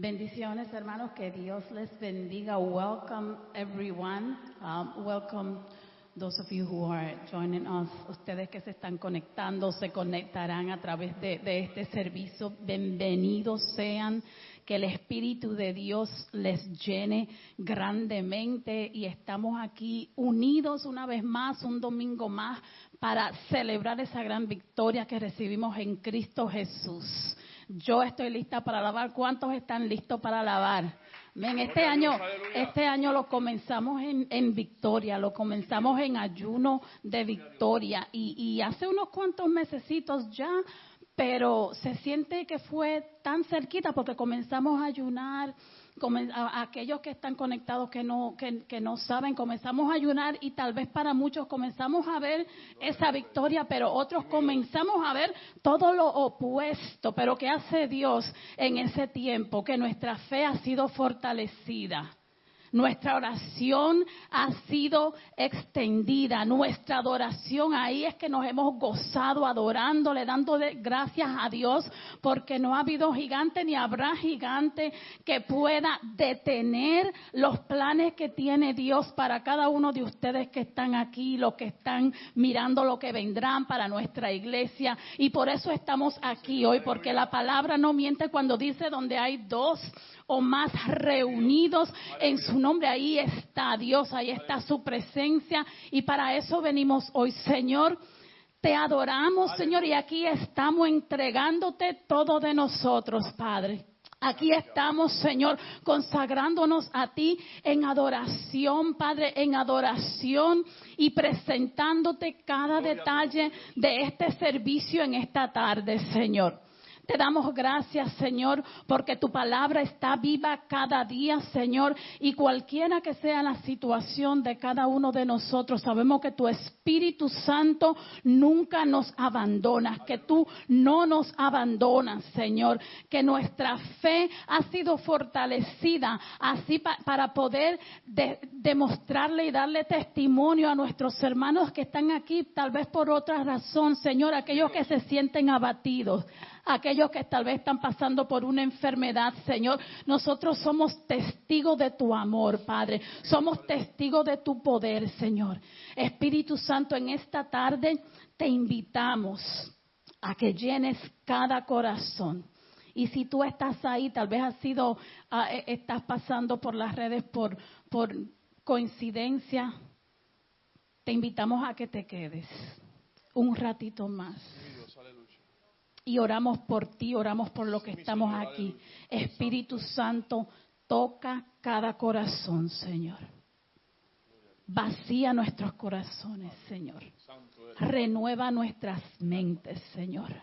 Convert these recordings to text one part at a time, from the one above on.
Bendiciones, hermanos, que Dios les bendiga. Welcome, everyone. Um, welcome, those of you who are joining us. Ustedes que se están conectando, se conectarán a través de, de este servicio. Bienvenidos sean. Que el Espíritu de Dios les llene grandemente y estamos aquí unidos una vez más, un domingo más, para celebrar esa gran victoria que recibimos en Cristo Jesús. Yo estoy lista para alabar. ¿Cuántos están listos para alabar? Ven, este año, este año lo comenzamos en, en, victoria, lo comenzamos en ayuno de victoria y, y hace unos cuantos mesecitos ya, pero se siente que fue tan cerquita porque comenzamos a ayunar a, aquellos que están conectados que no, que, no saben, comenzamos a ayunar y tal vez para muchos comenzamos a ver esa victoria, pero otros comenzamos a ver todo lo opuesto. Pero ¿qué hace Dios en ese tiempo? Que nuestra fe ha sido fortalecida. Nuestra oración ha sido extendida, nuestra adoración ahí es que nos hemos gozado adorándole, dándole gracias a Dios, porque no ha habido gigante ni habrá gigante que pueda detener los planes que tiene Dios para cada uno de ustedes que están aquí, los que están mirando lo que vendrán para nuestra iglesia. Y por eso estamos aquí hoy, porque la palabra no miente cuando dice donde hay dos o más reunidos en su nombre. Ahí está Dios, ahí está su presencia. Y para eso venimos hoy, Señor. Te adoramos, Señor, y aquí estamos entregándote todo de nosotros, Padre. Aquí estamos, Señor, consagrándonos a ti en adoración, Padre, en adoración y presentándote cada detalle de este servicio en esta tarde, Señor. Te damos gracias, Señor, porque tu palabra está viva cada día, Señor, y cualquiera que sea la situación de cada uno de nosotros, sabemos que tu Espíritu Santo nunca nos abandona, que tú no nos abandonas, Señor, que nuestra fe ha sido fortalecida así para poder demostrarle y darle testimonio a nuestros hermanos que están aquí, tal vez por otra razón, Señor, aquellos que se sienten abatidos aquellos que tal vez están pasando por una enfermedad, Señor. Nosotros somos testigos de tu amor, Padre. Somos testigos de tu poder, Señor. Espíritu Santo, en esta tarde te invitamos a que llenes cada corazón. Y si tú estás ahí, tal vez has sido, ah, eh, estás pasando por las redes por, por coincidencia, te invitamos a que te quedes un ratito más y oramos por ti, oramos por lo que estamos aquí. Espíritu Santo, toca cada corazón, Señor. Vacía nuestros corazones, Señor. Renueva nuestras mentes, Señor.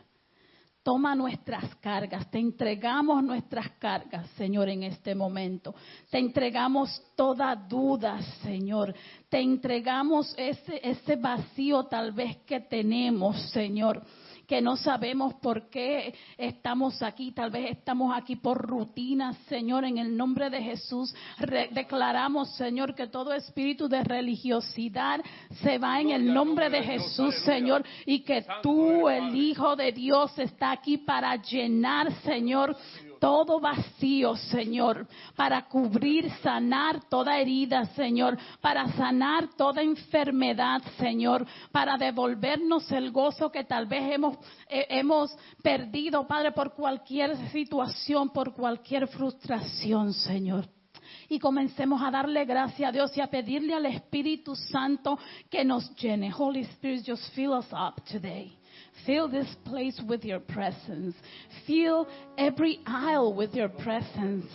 Toma nuestras cargas, te entregamos nuestras cargas, Señor, en este momento. Te entregamos toda duda, Señor. Te entregamos ese, ese vacío tal vez que tenemos, Señor que no sabemos por qué estamos aquí, tal vez estamos aquí por rutina, Señor, en el nombre de Jesús. declaramos, Señor, que todo espíritu de religiosidad se va en el nombre de Jesús, Señor, y que tú, el Hijo de Dios, está aquí para llenar, Señor, todo vacío, Señor, para cubrir, sanar toda herida, Señor, para sanar toda enfermedad, Señor, para devolvernos el gozo que tal vez hemos, eh, hemos perdido, Padre, por cualquier situación, por cualquier frustración, Señor y comencemos a darle gracias a Dios y a pedirle al Espíritu Santo que nos llene. Holy Spirit, just fill us up today. Fill this place with your presence. Fill every aisle with your presence.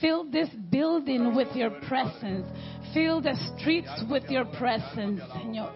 Fill this building with your presence. Fill the streets with your presence, Señor.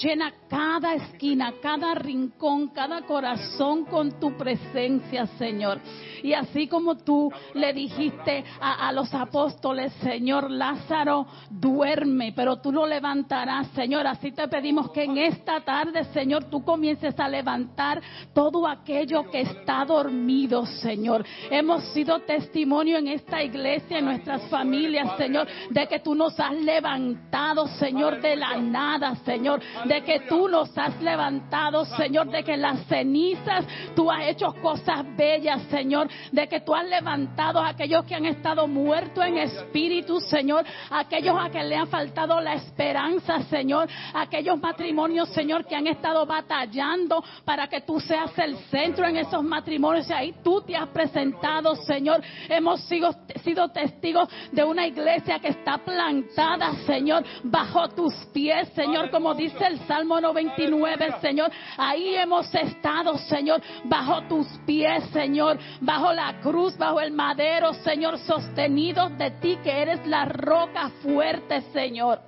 Llena cada esquina, cada rincón, cada corazón con tu presencia, Señor. Y así como tú le dijiste a, los apóstoles, Señor, Lázaro duerme, pero tú lo levantarás, Señor. Así te pedimos que en esta tarde, Señor, tú comiences a levantar todo aquello que está dormido, Señor. Hemos sido testimonio en esta iglesia, en nuestras familias, Señor, de que tú nos has levantado, Señor, de la nada, Señor de que tú nos has levantado, Señor, de que las cenizas tú has hecho cosas bellas, Señor, de que tú has levantado a aquellos que han estado muertos en espíritu, Señor, aquellos a que le han faltado la esperanza, Señor, aquellos matrimonios, Señor, que han estado batallando para que tú seas el centro en esos matrimonios y ahí tú te has presentado, Señor. Hemos sido, sido testigos de una iglesia que está plantada, Señor, bajo tus pies, Señor, como dice el Salmo 99, Señor. Ahí hemos estado, Señor, bajo tus pies, Señor, bajo la cruz, bajo el madero, Señor, sostenidos de ti, que eres la roca fuerte, Señor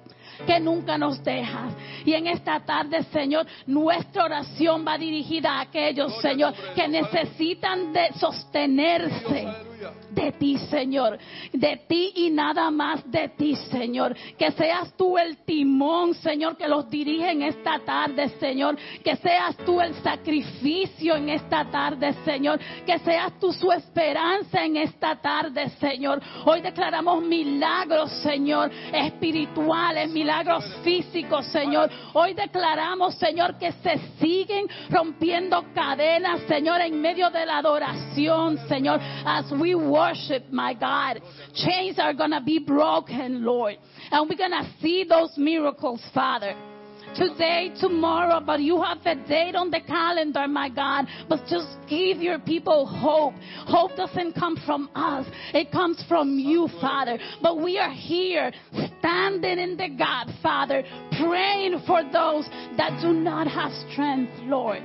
que nunca nos dejas. Y en esta tarde, Señor, nuestra oración va dirigida a aquellos, Señor, que necesitan de sostenerse de ti, Señor. De ti y nada más de ti, Señor. Que seas tú el timón, Señor, que los dirige en esta tarde, Señor. Que seas tú el sacrificio en esta tarde, Señor. Que seas tú su esperanza en esta tarde, Señor. Hoy declaramos milagros, Señor, espirituales, milagros físicos, Señor. Hoy declaramos, Señor, que se siguen rompiendo cadenas, Señor, en medio de la adoración, Señor. As we worship, my God. Chains are going to be broken, Lord. And we're going to see those miracles, Father. Today, tomorrow, but you have a date on the calendar, my God. But just give your people hope. Hope doesn't come from us, it comes from you, Father. But we are here standing in the God, Father, praying for those that do not have strength, Lord.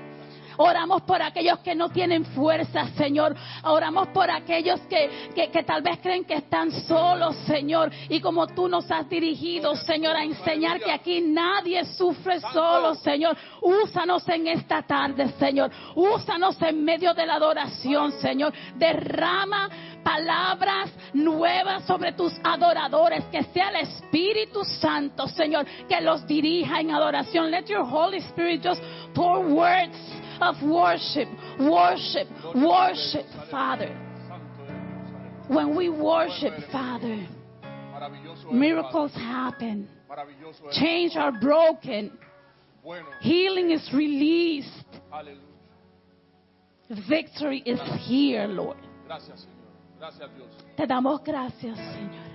Oramos por aquellos que no tienen fuerza, Señor. Oramos por aquellos que, que, que, tal vez creen que están solos, Señor. Y como tú nos has dirigido, Señor, a enseñar que aquí nadie sufre solo, Señor. Úsanos en esta tarde, Señor. Úsanos en medio de la adoración, Señor. Derrama palabras nuevas sobre tus adoradores, que sea el Espíritu Santo, Señor, que los dirija en adoración. Let your Holy Spirit just pour words of worship, worship, worship, Father. When we worship, Father, miracles happen, chains are broken, healing is released, victory is here, Lord. Te damos gracias, Señor.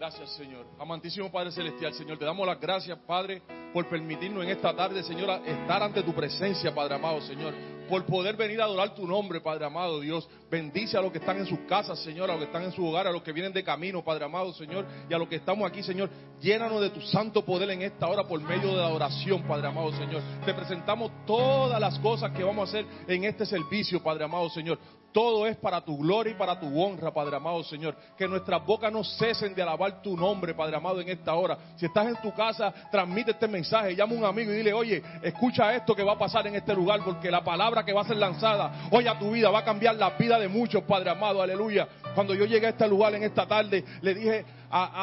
Gracias, Señor. Amantísimo Padre Celestial, Señor, te damos las gracias, Padre, por permitirnos en esta tarde, Señor, estar ante tu presencia, Padre amado, Señor. Por poder venir a adorar tu nombre, Padre amado, Dios. Bendice a los que están en sus casas, Señor, a los que están en su hogar, a los que vienen de camino, Padre amado, Señor, y a los que estamos aquí, Señor. Llénanos de tu santo poder en esta hora por medio de la oración, Padre amado, Señor. Te presentamos todas las cosas que vamos a hacer en este servicio, Padre amado, Señor. Todo es para tu gloria y para tu honra, Padre amado Señor. Que nuestras bocas no cesen de alabar tu nombre, Padre amado, en esta hora. Si estás en tu casa, transmite este mensaje. Llama a un amigo y dile, oye, escucha esto que va a pasar en este lugar, porque la palabra que va a ser lanzada hoy a tu vida va a cambiar la vida de muchos, Padre amado, aleluya. Cuando yo llegué a este lugar en esta tarde, le dije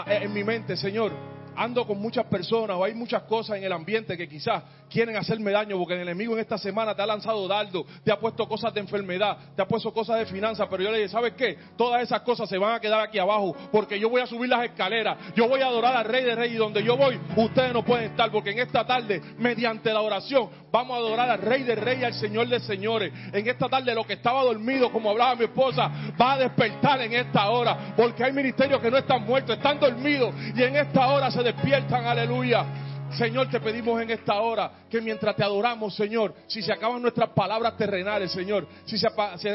en mi mente, Señor, ando con muchas personas o hay muchas cosas en el ambiente que quizás quieren hacerme daño porque el enemigo en esta semana te ha lanzado dardo, te ha puesto cosas de enfermedad, te ha puesto cosas de finanzas, pero yo le dije, ¿sabes qué? Todas esas cosas se van a quedar aquí abajo porque yo voy a subir las escaleras, yo voy a adorar al Rey de Reyes y donde yo voy, ustedes no pueden estar porque en esta tarde, mediante la oración, vamos a adorar al Rey de Reyes al Señor de Señores. En esta tarde lo que estaba dormido, como hablaba mi esposa, va a despertar en esta hora porque hay ministerios que no están muertos, están dormidos y en esta hora se despiertan, aleluya. Señor, te pedimos en esta hora que mientras te adoramos, Señor, si se acaban nuestras palabras terrenales, Señor, si se,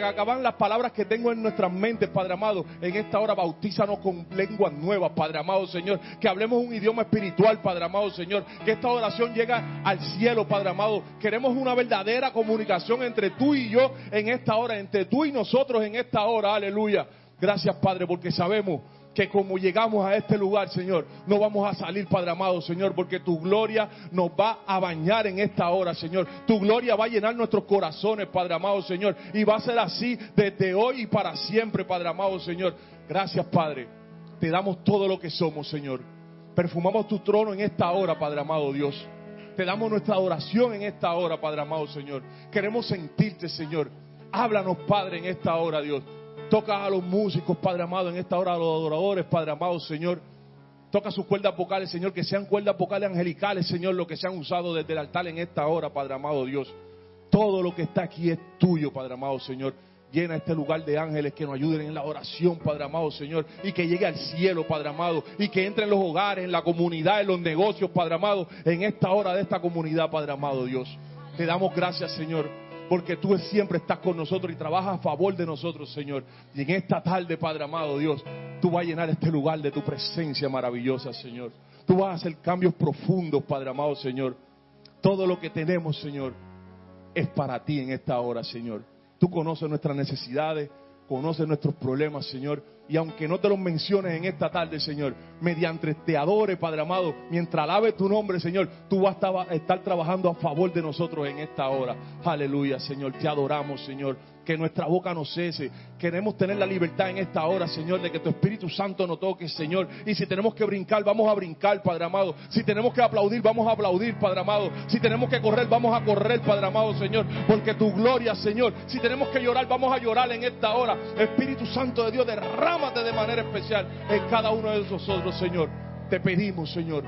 acaban las palabras que tengo en nuestras mentes, Padre amado, en esta hora bautízanos con lenguas nuevas, Padre amado, Señor, que hablemos un idioma espiritual, Padre amado, Señor, que esta oración llegue al cielo, Padre amado. Queremos una verdadera comunicación entre tú y yo en esta hora, entre tú y nosotros en esta hora, aleluya. Gracias, Padre, porque sabemos que como llegamos a este lugar, Señor, no vamos a salir, Padre amado, Señor, porque tu gloria nos va a bañar en esta hora, Señor. Tu gloria va a llenar nuestros corazones, Padre amado, Señor. Y va a ser así desde hoy y para siempre, Padre amado, Señor. Gracias, Padre. Te damos todo lo que somos, Señor. Perfumamos tu trono en esta hora, Padre amado Dios. Te damos nuestra adoración en esta hora, Padre amado, Señor. Queremos sentirte, Señor. Háblanos, Padre, en esta hora, Dios. Toca a los músicos, Padre amado, en esta hora, a los adoradores, Padre amado, Señor. Toca sus cuerdas vocales, Señor, que sean cuerdas vocales angelicales, Señor, lo que se han usado desde el altar en esta hora, Padre amado Dios. Todo lo que está aquí es tuyo, Padre amado Señor. Llena este lugar de ángeles que nos ayuden en la oración, Padre amado Señor, y que llegue al cielo, Padre amado, y que entre en los hogares, en la comunidad, en los negocios, Padre amado, en esta hora de esta comunidad, Padre amado Dios. Te damos gracias, Señor, porque tú siempre estás con nosotros y trabajas a favor de nosotros, Señor. Y en esta tarde, Padre amado Dios, tú vas a llenar este lugar de tu presencia maravillosa, Señor. Tú vas a hacer cambios profundos, Padre amado Señor. Todo lo que tenemos, Señor, es para ti en esta hora, Señor. Tú conoces nuestras necesidades, conoces nuestros problemas, Señor. Y aunque no te los menciones en esta tarde, Señor, mediante te adore, Padre amado, mientras alabe tu nombre, Señor, tú vas a estar trabajando a favor de nosotros en esta hora. Aleluya, Señor. Te adoramos, Señor que nuestra boca no cese. Queremos tener la libertad en esta hora, Señor, de que tu Espíritu Santo nos toque, Señor. Y si tenemos que brincar, vamos a brincar, Padre amado. Si tenemos que aplaudir, vamos a aplaudir, Padre amado. Si tenemos que correr, vamos a correr, Padre amado, Señor. Porque tu gloria, Señor. Si tenemos que llorar, vamos a llorar en esta hora. Espíritu Santo de Dios, derrámate de manera especial en cada uno de nosotros, Señor. Te pedimos, Señor,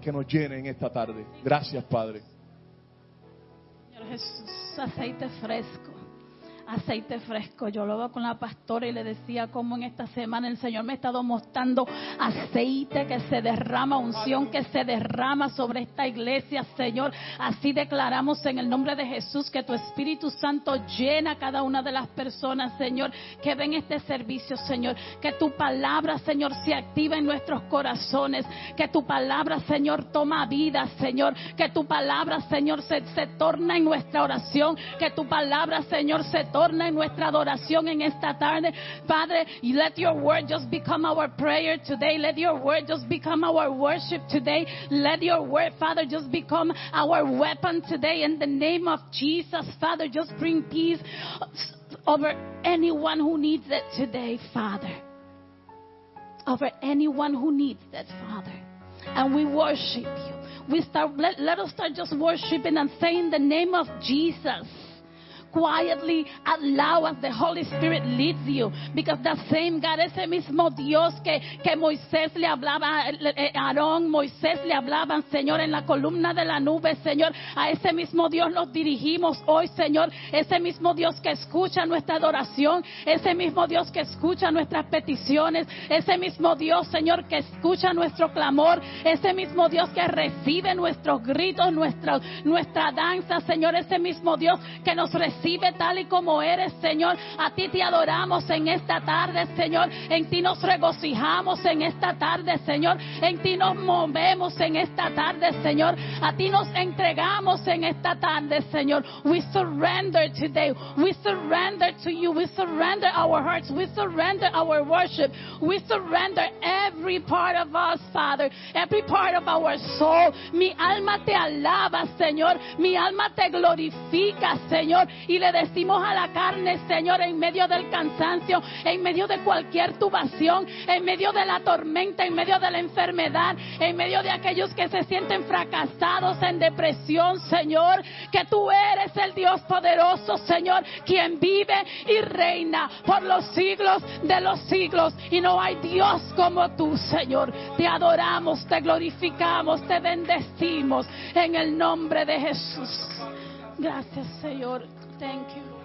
que nos llene en esta tarde. Gracias, Padre. Señor Jesús, aceite fresco aceite fresco. Yo lo veo con la pastora y le decía como en esta semana el Señor me ha estado mostrando aceite que se derrama, unción que se derrama sobre esta iglesia, Señor. Así declaramos en el nombre de Jesús que tu Espíritu Santo llena a cada una de las personas, Señor, que ven este servicio, Señor. Que tu palabra, Señor, se activa en nuestros corazones. Que tu palabra, Señor, toma vida, Señor. Que tu palabra, Señor, se, se torna en nuestra oración. Que tu palabra, Señor, se torna en nuestra adoración en esta tarde. Padre, let your word just become our prayer today. Let your word just become our worship today. Let your word, Father, just become our weapon today. In the name of Jesus, Father, just bring peace over anyone who needs it today, Father. Over anyone who needs that, Father. And we worship you. We start, let, let us start just worshiping and saying the name of Jesus quietly allow as the Holy Spirit leads you. Because the same God, ese mismo Dios que, que Moisés le hablaba, eh, Aarón, Moisés le hablaban, Señor, en la columna de la nube, Señor, a ese mismo Dios nos dirigimos hoy, Señor. Ese mismo Dios que escucha nuestra adoración, ese mismo Dios que escucha nuestras peticiones, ese mismo Dios, Señor, que escucha nuestro clamor, ese mismo Dios que recibe nuestros gritos, nuestra, nuestra danza, Señor, ese mismo Dios que nos recibe recibe tal y como eres, Señor. A ti te adoramos en esta tarde, Señor. En ti nos regocijamos en esta tarde, Señor. En ti nos movemos en esta tarde, Señor. A ti nos entregamos en esta tarde, Señor. We surrender today. We surrender to you. We surrender our hearts. We surrender our worship. We surrender every part of us, Father. Every part of our soul. Mi alma te alaba, Señor. Mi alma te glorifica, Señor. Le decimos a la carne, Señor, en medio del cansancio, en medio de cualquier tubación, en medio de la tormenta, en medio de la enfermedad, en medio de aquellos que se sienten fracasados en depresión, Señor, que tú eres el Dios poderoso, Señor, quien vive y reina por los siglos de los siglos. Y no hay Dios como tú, Señor. Te adoramos, te glorificamos, te bendecimos en el nombre de Jesús. Gracias, Señor. Thank you.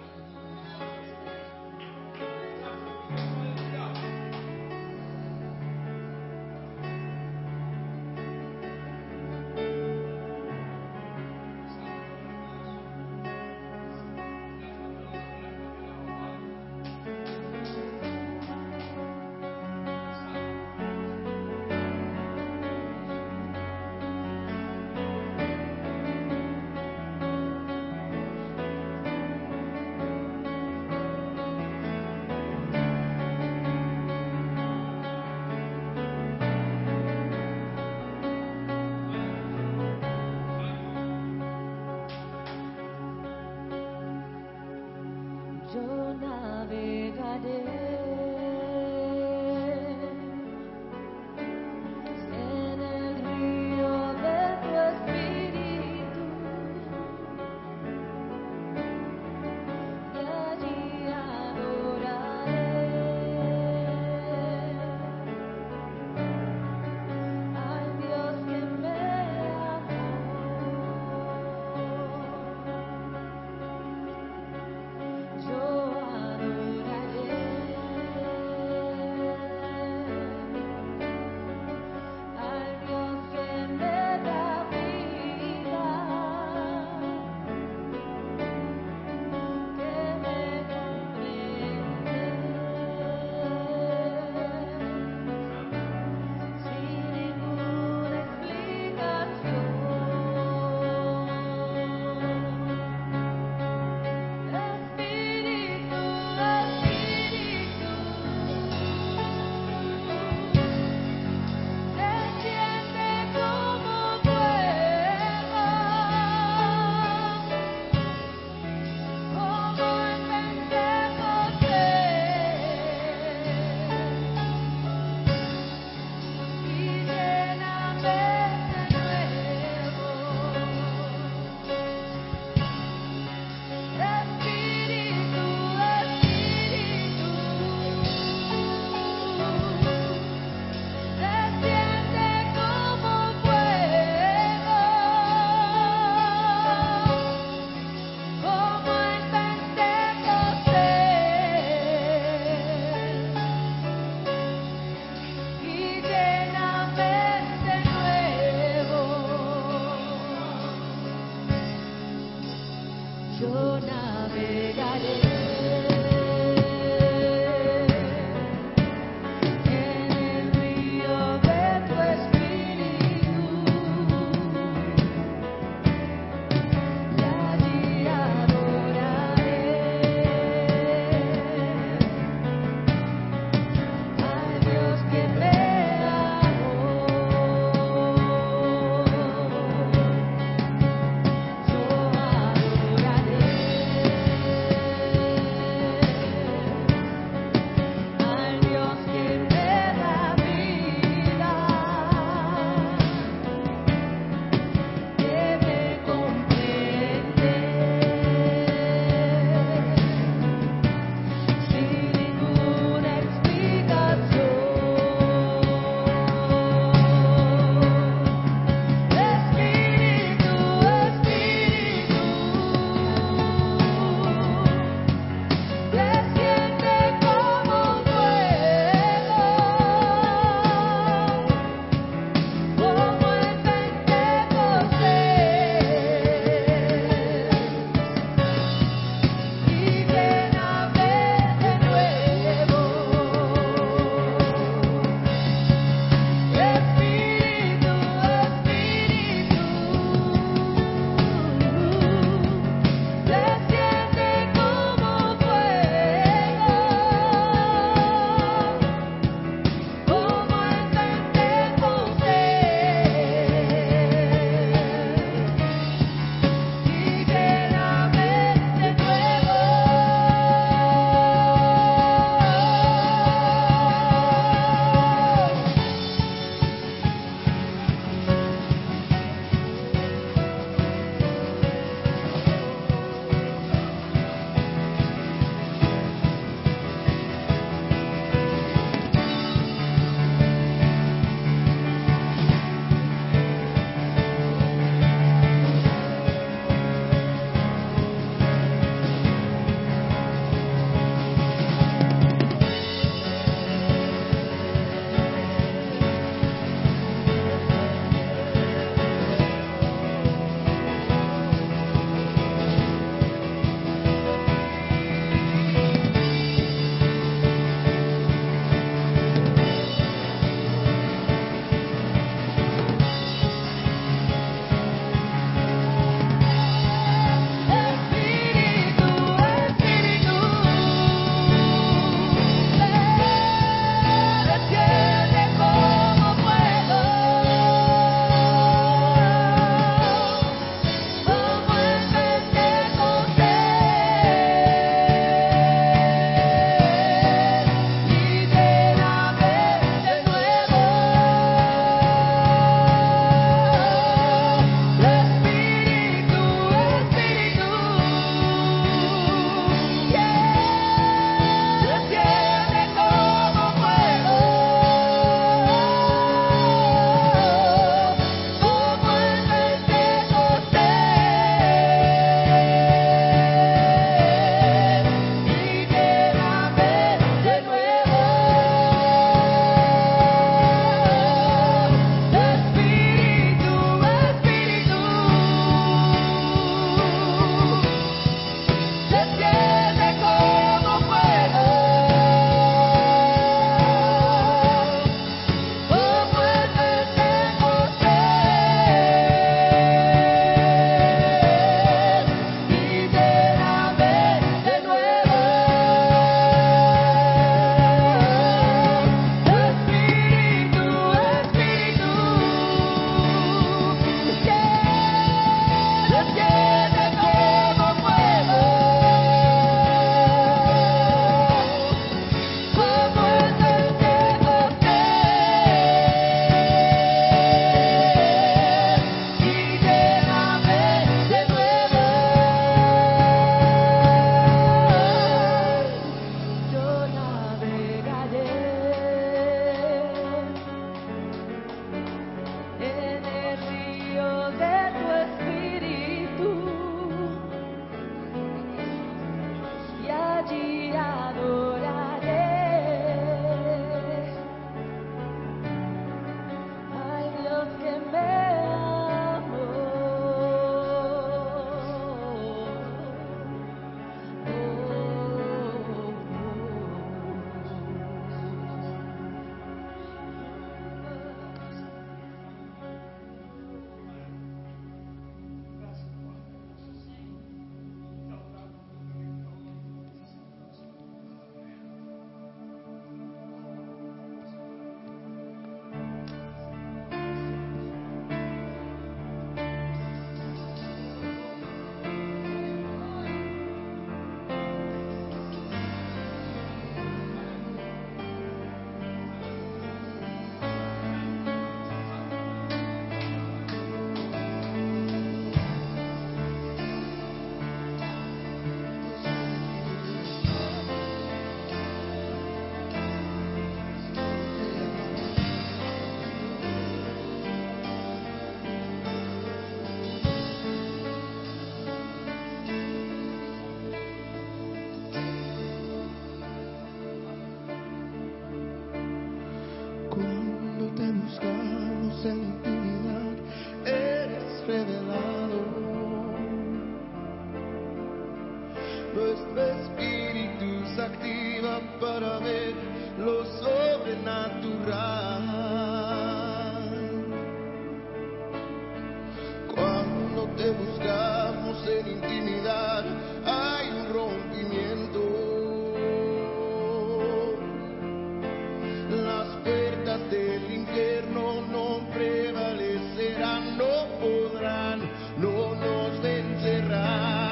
No nos vencerán.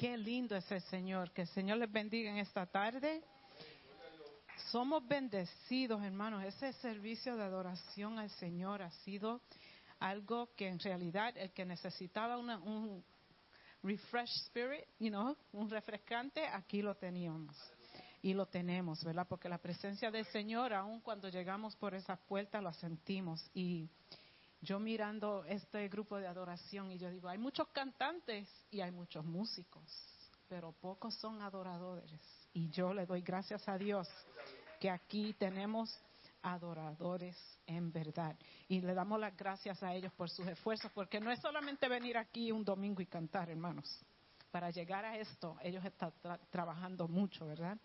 Qué lindo es el Señor. Que el Señor les bendiga en esta tarde. Somos bendecidos, hermanos. Ese servicio de adoración al Señor ha sido algo que en realidad el que necesitaba una, un refresh spirit, you know, un refrescante, aquí lo teníamos. Y lo tenemos, ¿verdad? Porque la presencia del Señor, aun cuando llegamos por esa puerta, la sentimos. Y yo mirando este grupo de adoración y yo digo, hay muchos cantantes y hay muchos músicos, pero pocos son adoradores. Y yo le doy gracias a Dios que aquí tenemos adoradores en verdad. Y le damos las gracias a ellos por sus esfuerzos, porque no es solamente venir aquí un domingo y cantar, hermanos. Para llegar a esto, ellos están tra- trabajando mucho, ¿verdad?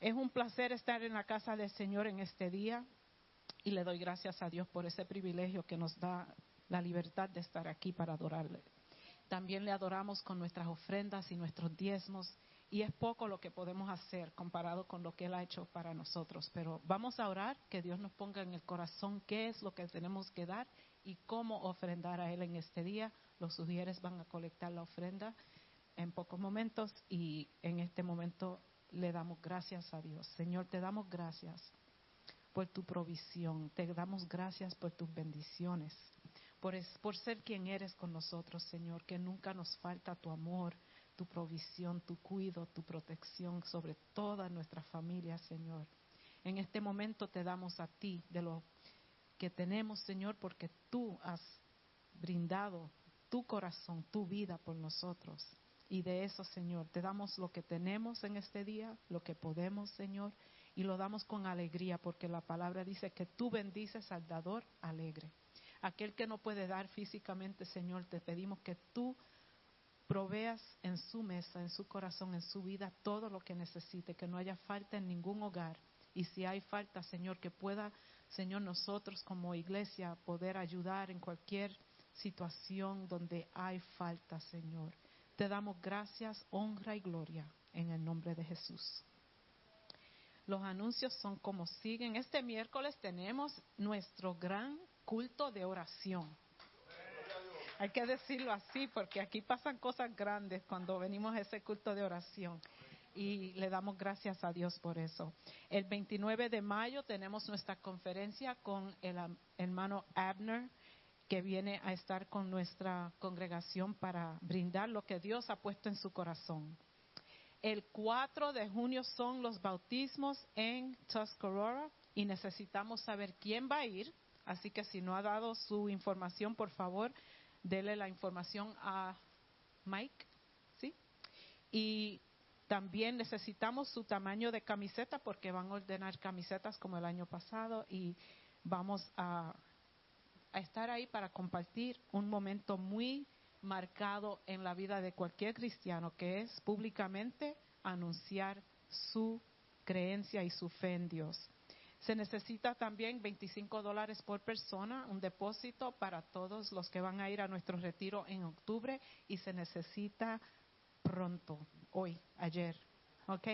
Es un placer estar en la casa del Señor en este día y le doy gracias a Dios por ese privilegio que nos da la libertad de estar aquí para adorarle. También le adoramos con nuestras ofrendas y nuestros diezmos y es poco lo que podemos hacer comparado con lo que Él ha hecho para nosotros. Pero vamos a orar, que Dios nos ponga en el corazón qué es lo que tenemos que dar y cómo ofrendar a Él en este día. Los sugieres van a colectar la ofrenda en pocos momentos y en este momento le damos gracias a Dios. Señor, te damos gracias por tu provisión, te damos gracias por tus bendiciones, por, es- por ser quien eres con nosotros, Señor, que nunca nos falta tu amor, tu provisión, tu cuido, tu protección sobre toda nuestra familia, Señor. En este momento te damos a ti de lo que tenemos, Señor, porque tú has brindado tu corazón, tu vida por nosotros. Y de eso, Señor, te damos lo que tenemos en este día, lo que podemos, Señor, y lo damos con alegría, porque la palabra dice que tú bendices al dador alegre. Aquel que no puede dar físicamente, Señor, te pedimos que tú proveas en su mesa, en su corazón, en su vida todo lo que necesite, que no haya falta en ningún hogar. Y si hay falta, Señor, que pueda, Señor, nosotros como iglesia poder ayudar en cualquier situación donde hay falta, Señor. Te damos gracias, honra y gloria en el nombre de Jesús. Los anuncios son como siguen. Este miércoles tenemos nuestro gran culto de oración. Hay que decirlo así porque aquí pasan cosas grandes cuando venimos a ese culto de oración y le damos gracias a Dios por eso. El 29 de mayo tenemos nuestra conferencia con el hermano Abner que viene a estar con nuestra congregación para brindar lo que Dios ha puesto en su corazón. El 4 de junio son los bautismos en Tuscarora y necesitamos saber quién va a ir. Así que si no ha dado su información, por favor, dele la información a Mike. ¿sí? Y también necesitamos su tamaño de camiseta porque van a ordenar camisetas como el año pasado y vamos a, a estar ahí para compartir un momento muy marcado en la vida de cualquier cristiano, que es públicamente anunciar su creencia y su fe en Dios. Se necesita también 25 dólares por persona, un depósito para todos los que van a ir a nuestro retiro en octubre y se necesita pronto, hoy, ayer, ¿ok?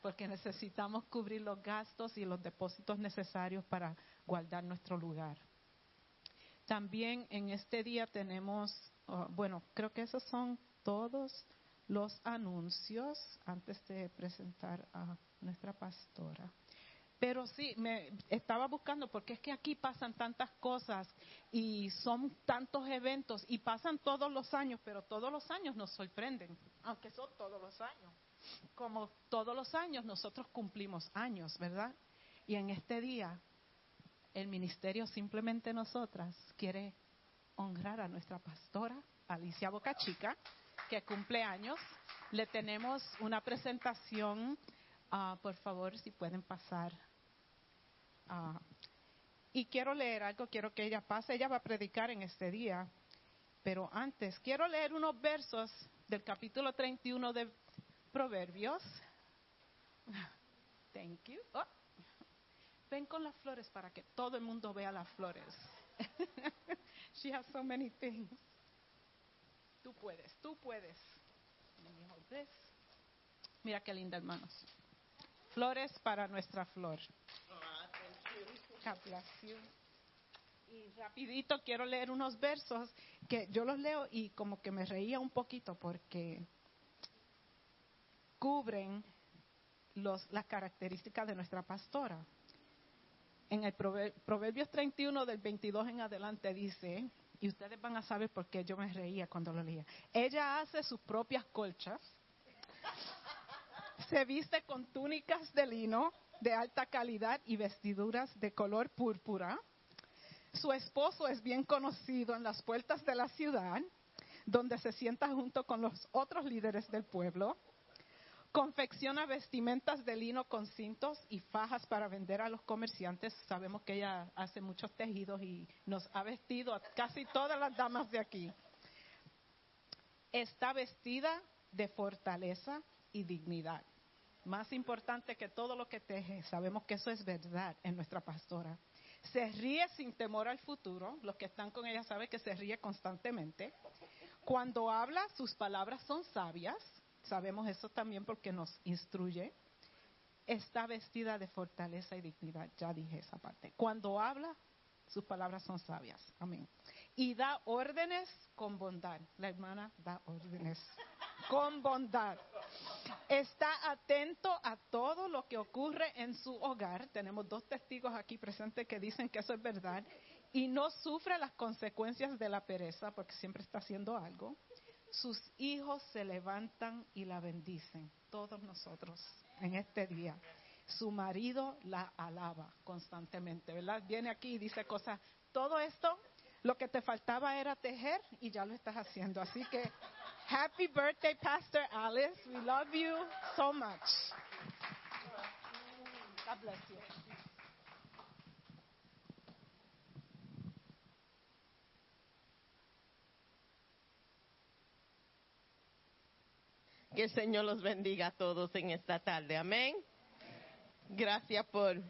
Porque necesitamos cubrir los gastos y los depósitos necesarios para guardar nuestro lugar. También en este día tenemos, oh, bueno, creo que esos son todos los anuncios antes de presentar a nuestra pastora. Pero sí, me estaba buscando porque es que aquí pasan tantas cosas y son tantos eventos y pasan todos los años, pero todos los años nos sorprenden, aunque son todos los años. Como todos los años nosotros cumplimos años, ¿verdad? Y en este día el ministerio simplemente nosotras quiere honrar a nuestra pastora Alicia Bocachica, que cumple años. Le tenemos una presentación, ah, por favor, si pueden pasar. Ah, y quiero leer algo, quiero que ella pase, ella va a predicar en este día, pero antes quiero leer unos versos del capítulo 31 de Proverbios. Thank you. Oh. Ven con las flores para que todo el mundo vea las flores. She has so many things. Tú puedes, tú puedes. Mira qué linda, hermanos. Flores para nuestra flor. Y rapidito quiero leer unos versos que yo los leo y como que me reía un poquito porque cubren los, las características de nuestra pastora. En el Prover- Proverbios 31 del 22 en adelante dice, y ustedes van a saber por qué yo me reía cuando lo leía, ella hace sus propias colchas, se viste con túnicas de lino de alta calidad y vestiduras de color púrpura. Su esposo es bien conocido en las puertas de la ciudad, donde se sienta junto con los otros líderes del pueblo. Confecciona vestimentas de lino con cintos y fajas para vender a los comerciantes. Sabemos que ella hace muchos tejidos y nos ha vestido a casi todas las damas de aquí. Está vestida de fortaleza y dignidad. Más importante que todo lo que teje, sabemos que eso es verdad en nuestra pastora. Se ríe sin temor al futuro. Los que están con ella saben que se ríe constantemente. Cuando habla, sus palabras son sabias. Sabemos eso también porque nos instruye. Está vestida de fortaleza y dignidad. Ya dije esa parte. Cuando habla, sus palabras son sabias. Amén. Y da órdenes con bondad. La hermana da órdenes con bondad. Está atento a todo lo que ocurre en su hogar. Tenemos dos testigos aquí presentes que dicen que eso es verdad. Y no sufre las consecuencias de la pereza porque siempre está haciendo algo. Sus hijos se levantan y la bendicen. Todos nosotros en este día. Su marido la alaba constantemente, ¿verdad? Viene aquí y dice cosas. Todo esto, lo que te faltaba era tejer y ya lo estás haciendo. Así que Happy birthday, Pastor Alice. We love you so much. God bless you. Que el Señor los bendiga a todos en esta tarde. Amén. Gracias por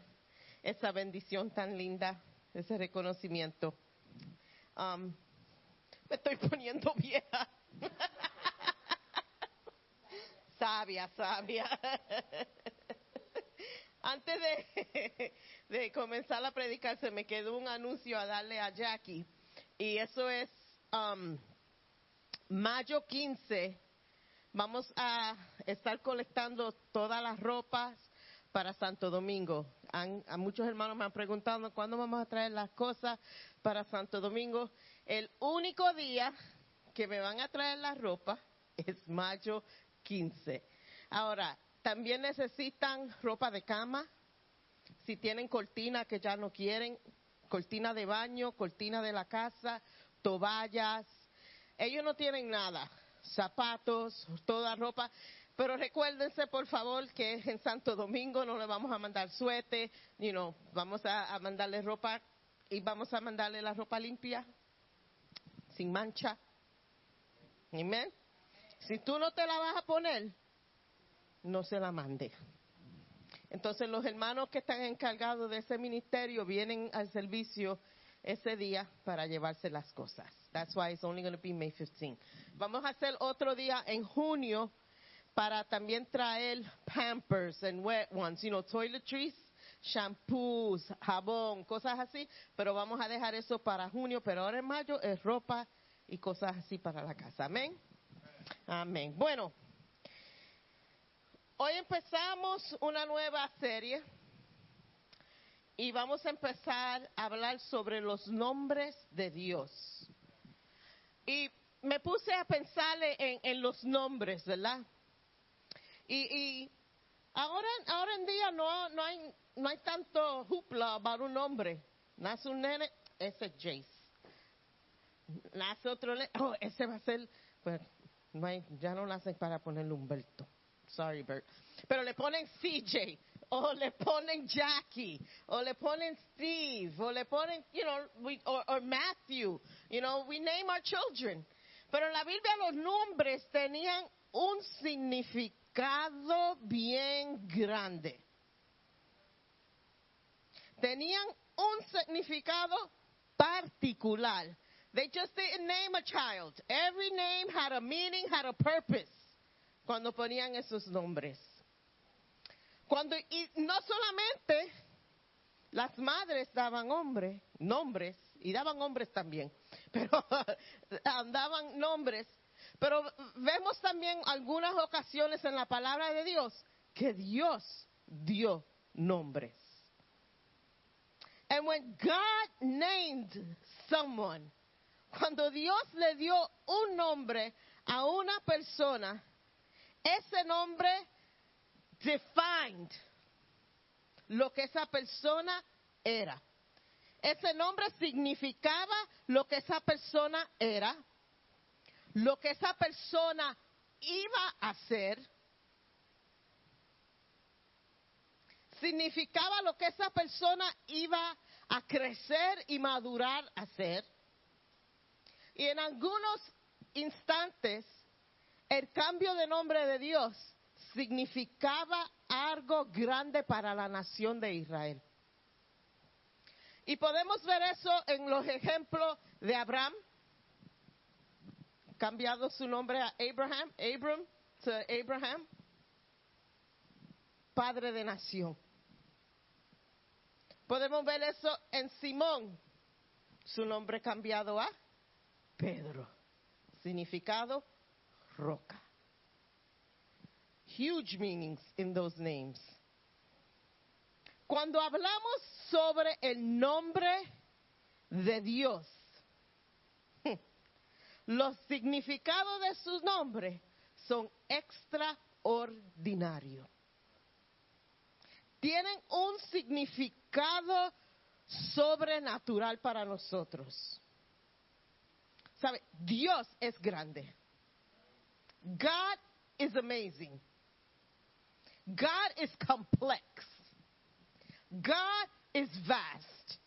esa bendición tan linda, ese reconocimiento. Um, me estoy poniendo vieja. sabia, sabia. Antes de, de comenzar a predicar, se me quedó un anuncio a darle a Jackie. Y eso es um, mayo 15 vamos a estar colectando todas las ropas para Santo Domingo. Han- a muchos hermanos me han preguntado cuándo vamos a traer las cosas para Santo Domingo. El único día que me van a traer la ropa es mayo 15. Ahora, también necesitan ropa de cama. Si tienen cortina que ya no quieren, cortina de baño, cortina de la casa, toallas. Ellos no tienen nada zapatos, toda ropa. Pero recuérdense, por favor, que en Santo Domingo no le vamos a mandar suete, you know, vamos a, mandarle ropa y vamos a mandarle la ropa limpia, sin mancha. Amén. Si tú no te la vas a poner, no se la mande. Entonces los hermanos que están encargados de ese ministerio vienen al servicio ese día para llevarse las cosas. That's why it's only going to be May 15. Vamos a hacer otro día en junio para también traer pampers and wet ones, you know, toiletries, shampoos, jabón, cosas así, pero vamos a dejar eso para junio, pero ahora en mayo es ropa y cosas así para la casa. Amén. Amén. Bueno, hoy empezamos una nueva serie y vamos a empezar a hablar sobre los nombres de Dios. Y me puse a pensarle en, en los nombres, ¿verdad? Y, y ahora, ahora en día no, no, hay, no hay tanto hoopla para un nombre. Nace un nene, ese es Jace. Nace otro nene, oh, ese va a ser, pues, no hay, ya no nacen para ponerle Humberto. Sorry, Bert. Pero le ponen CJ, o le ponen Jackie, o le ponen Steve, o le ponen, you know, we, or, or Matthew. You know, we name our children. Pero en la Biblia los nombres tenían un significado bien grande. Tenían un significado particular. They just didn't name a child. Every name had a meaning, had a purpose cuando ponían esos nombres. Cuando, y no solamente las madres daban hombre, nombres y daban hombres también, pero daban nombres. Pero vemos también algunas ocasiones en la palabra de Dios que Dios dio nombres. And when God named someone, cuando Dios le dio un nombre a una persona, ese nombre defined lo que esa persona era. Ese nombre significaba lo que esa persona era, lo que esa persona iba a ser, significaba lo que esa persona iba a crecer y madurar a ser. Y en algunos instantes, el cambio de nombre de Dios significaba algo grande para la nación de Israel. Y podemos ver eso en los ejemplos de Abraham, cambiado su nombre a Abraham, Abram Abraham, padre de nación. Podemos ver eso en Simón, su nombre cambiado a Pedro, significado roca. Huge meanings in those names. Cuando hablamos sobre el nombre de Dios, los significados de su nombre son extraordinarios. Tienen un significado sobrenatural para nosotros. ¿Sabe? Dios es grande. God is amazing. God is complex. God is vast.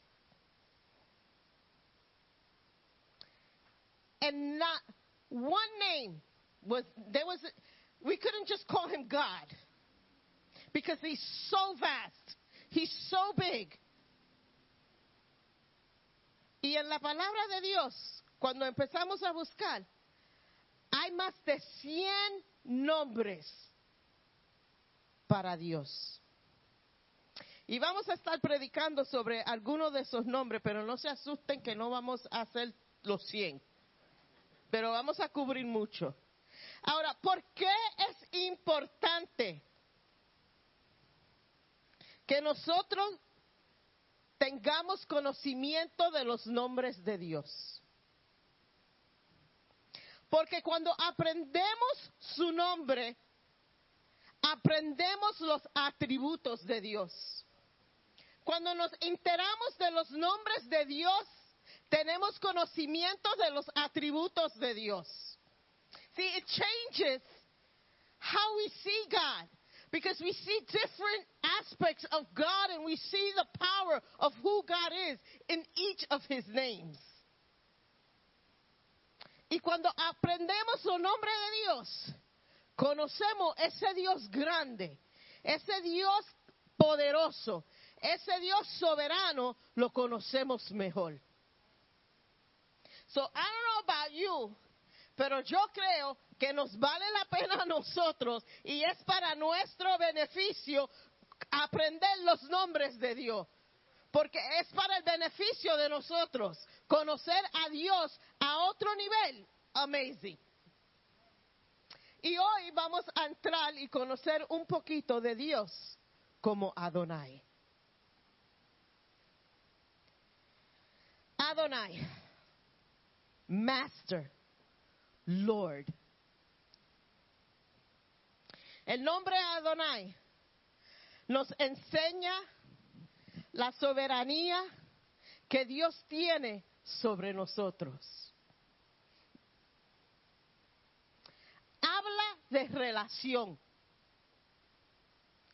And not one name was, there was, we couldn't just call him God because he's so vast. He's so big. Y en la palabra de Dios, cuando empezamos a buscar, hay más de 100 nombres para Dios. Y vamos a estar predicando sobre algunos de esos nombres, pero no se asusten que no vamos a hacer los 100, pero vamos a cubrir mucho. Ahora, ¿por qué es importante que nosotros tengamos conocimiento de los nombres de Dios? Porque cuando aprendemos su nombre, aprendemos los atributos de Dios. Cuando nos enteramos de los nombres de Dios, tenemos conocimiento de los atributos de Dios. See, it changes how we see God because we see different aspects of God and we see the power of who God is in each of his names. Y cuando aprendemos el nombre de Dios, conocemos ese Dios grande, ese Dios poderoso, ese Dios soberano, lo conocemos mejor. So, I don't know about you, pero yo creo que nos vale la pena a nosotros y es para nuestro beneficio aprender los nombres de Dios. Porque es para el beneficio de nosotros conocer a Dios a otro nivel. Amazing. Y hoy vamos a entrar y conocer un poquito de Dios como Adonai. Adonai, Master, Lord. El nombre Adonai nos enseña la soberanía que Dios tiene sobre nosotros. Habla de relación.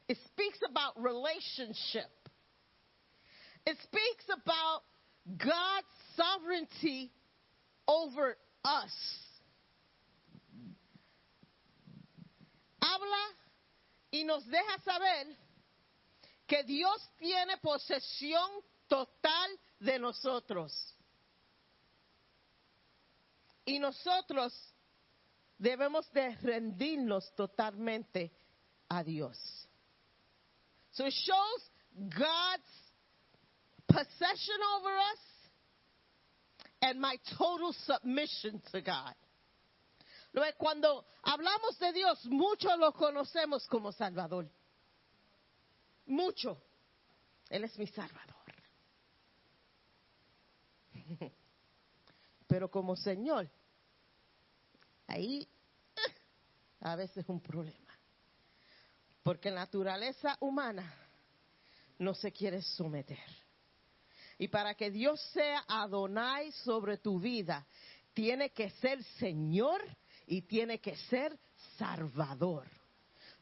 It speaks about relationship. It speaks about God's sovereignty over us. Habla y nos deja saber que Dios tiene posesión total de nosotros. Y nosotros debemos de rendirnos totalmente a Dios. So it shows God's possession over us and my total submission to God. Cuando hablamos de Dios, muchos lo conocemos como Salvador. Mucho. Él es mi Salvador. Pero como Señor, ahí a veces es un problema. Porque la naturaleza humana no se quiere someter. Y para que Dios sea Adonai sobre tu vida, tiene que ser Señor y tiene que ser Salvador.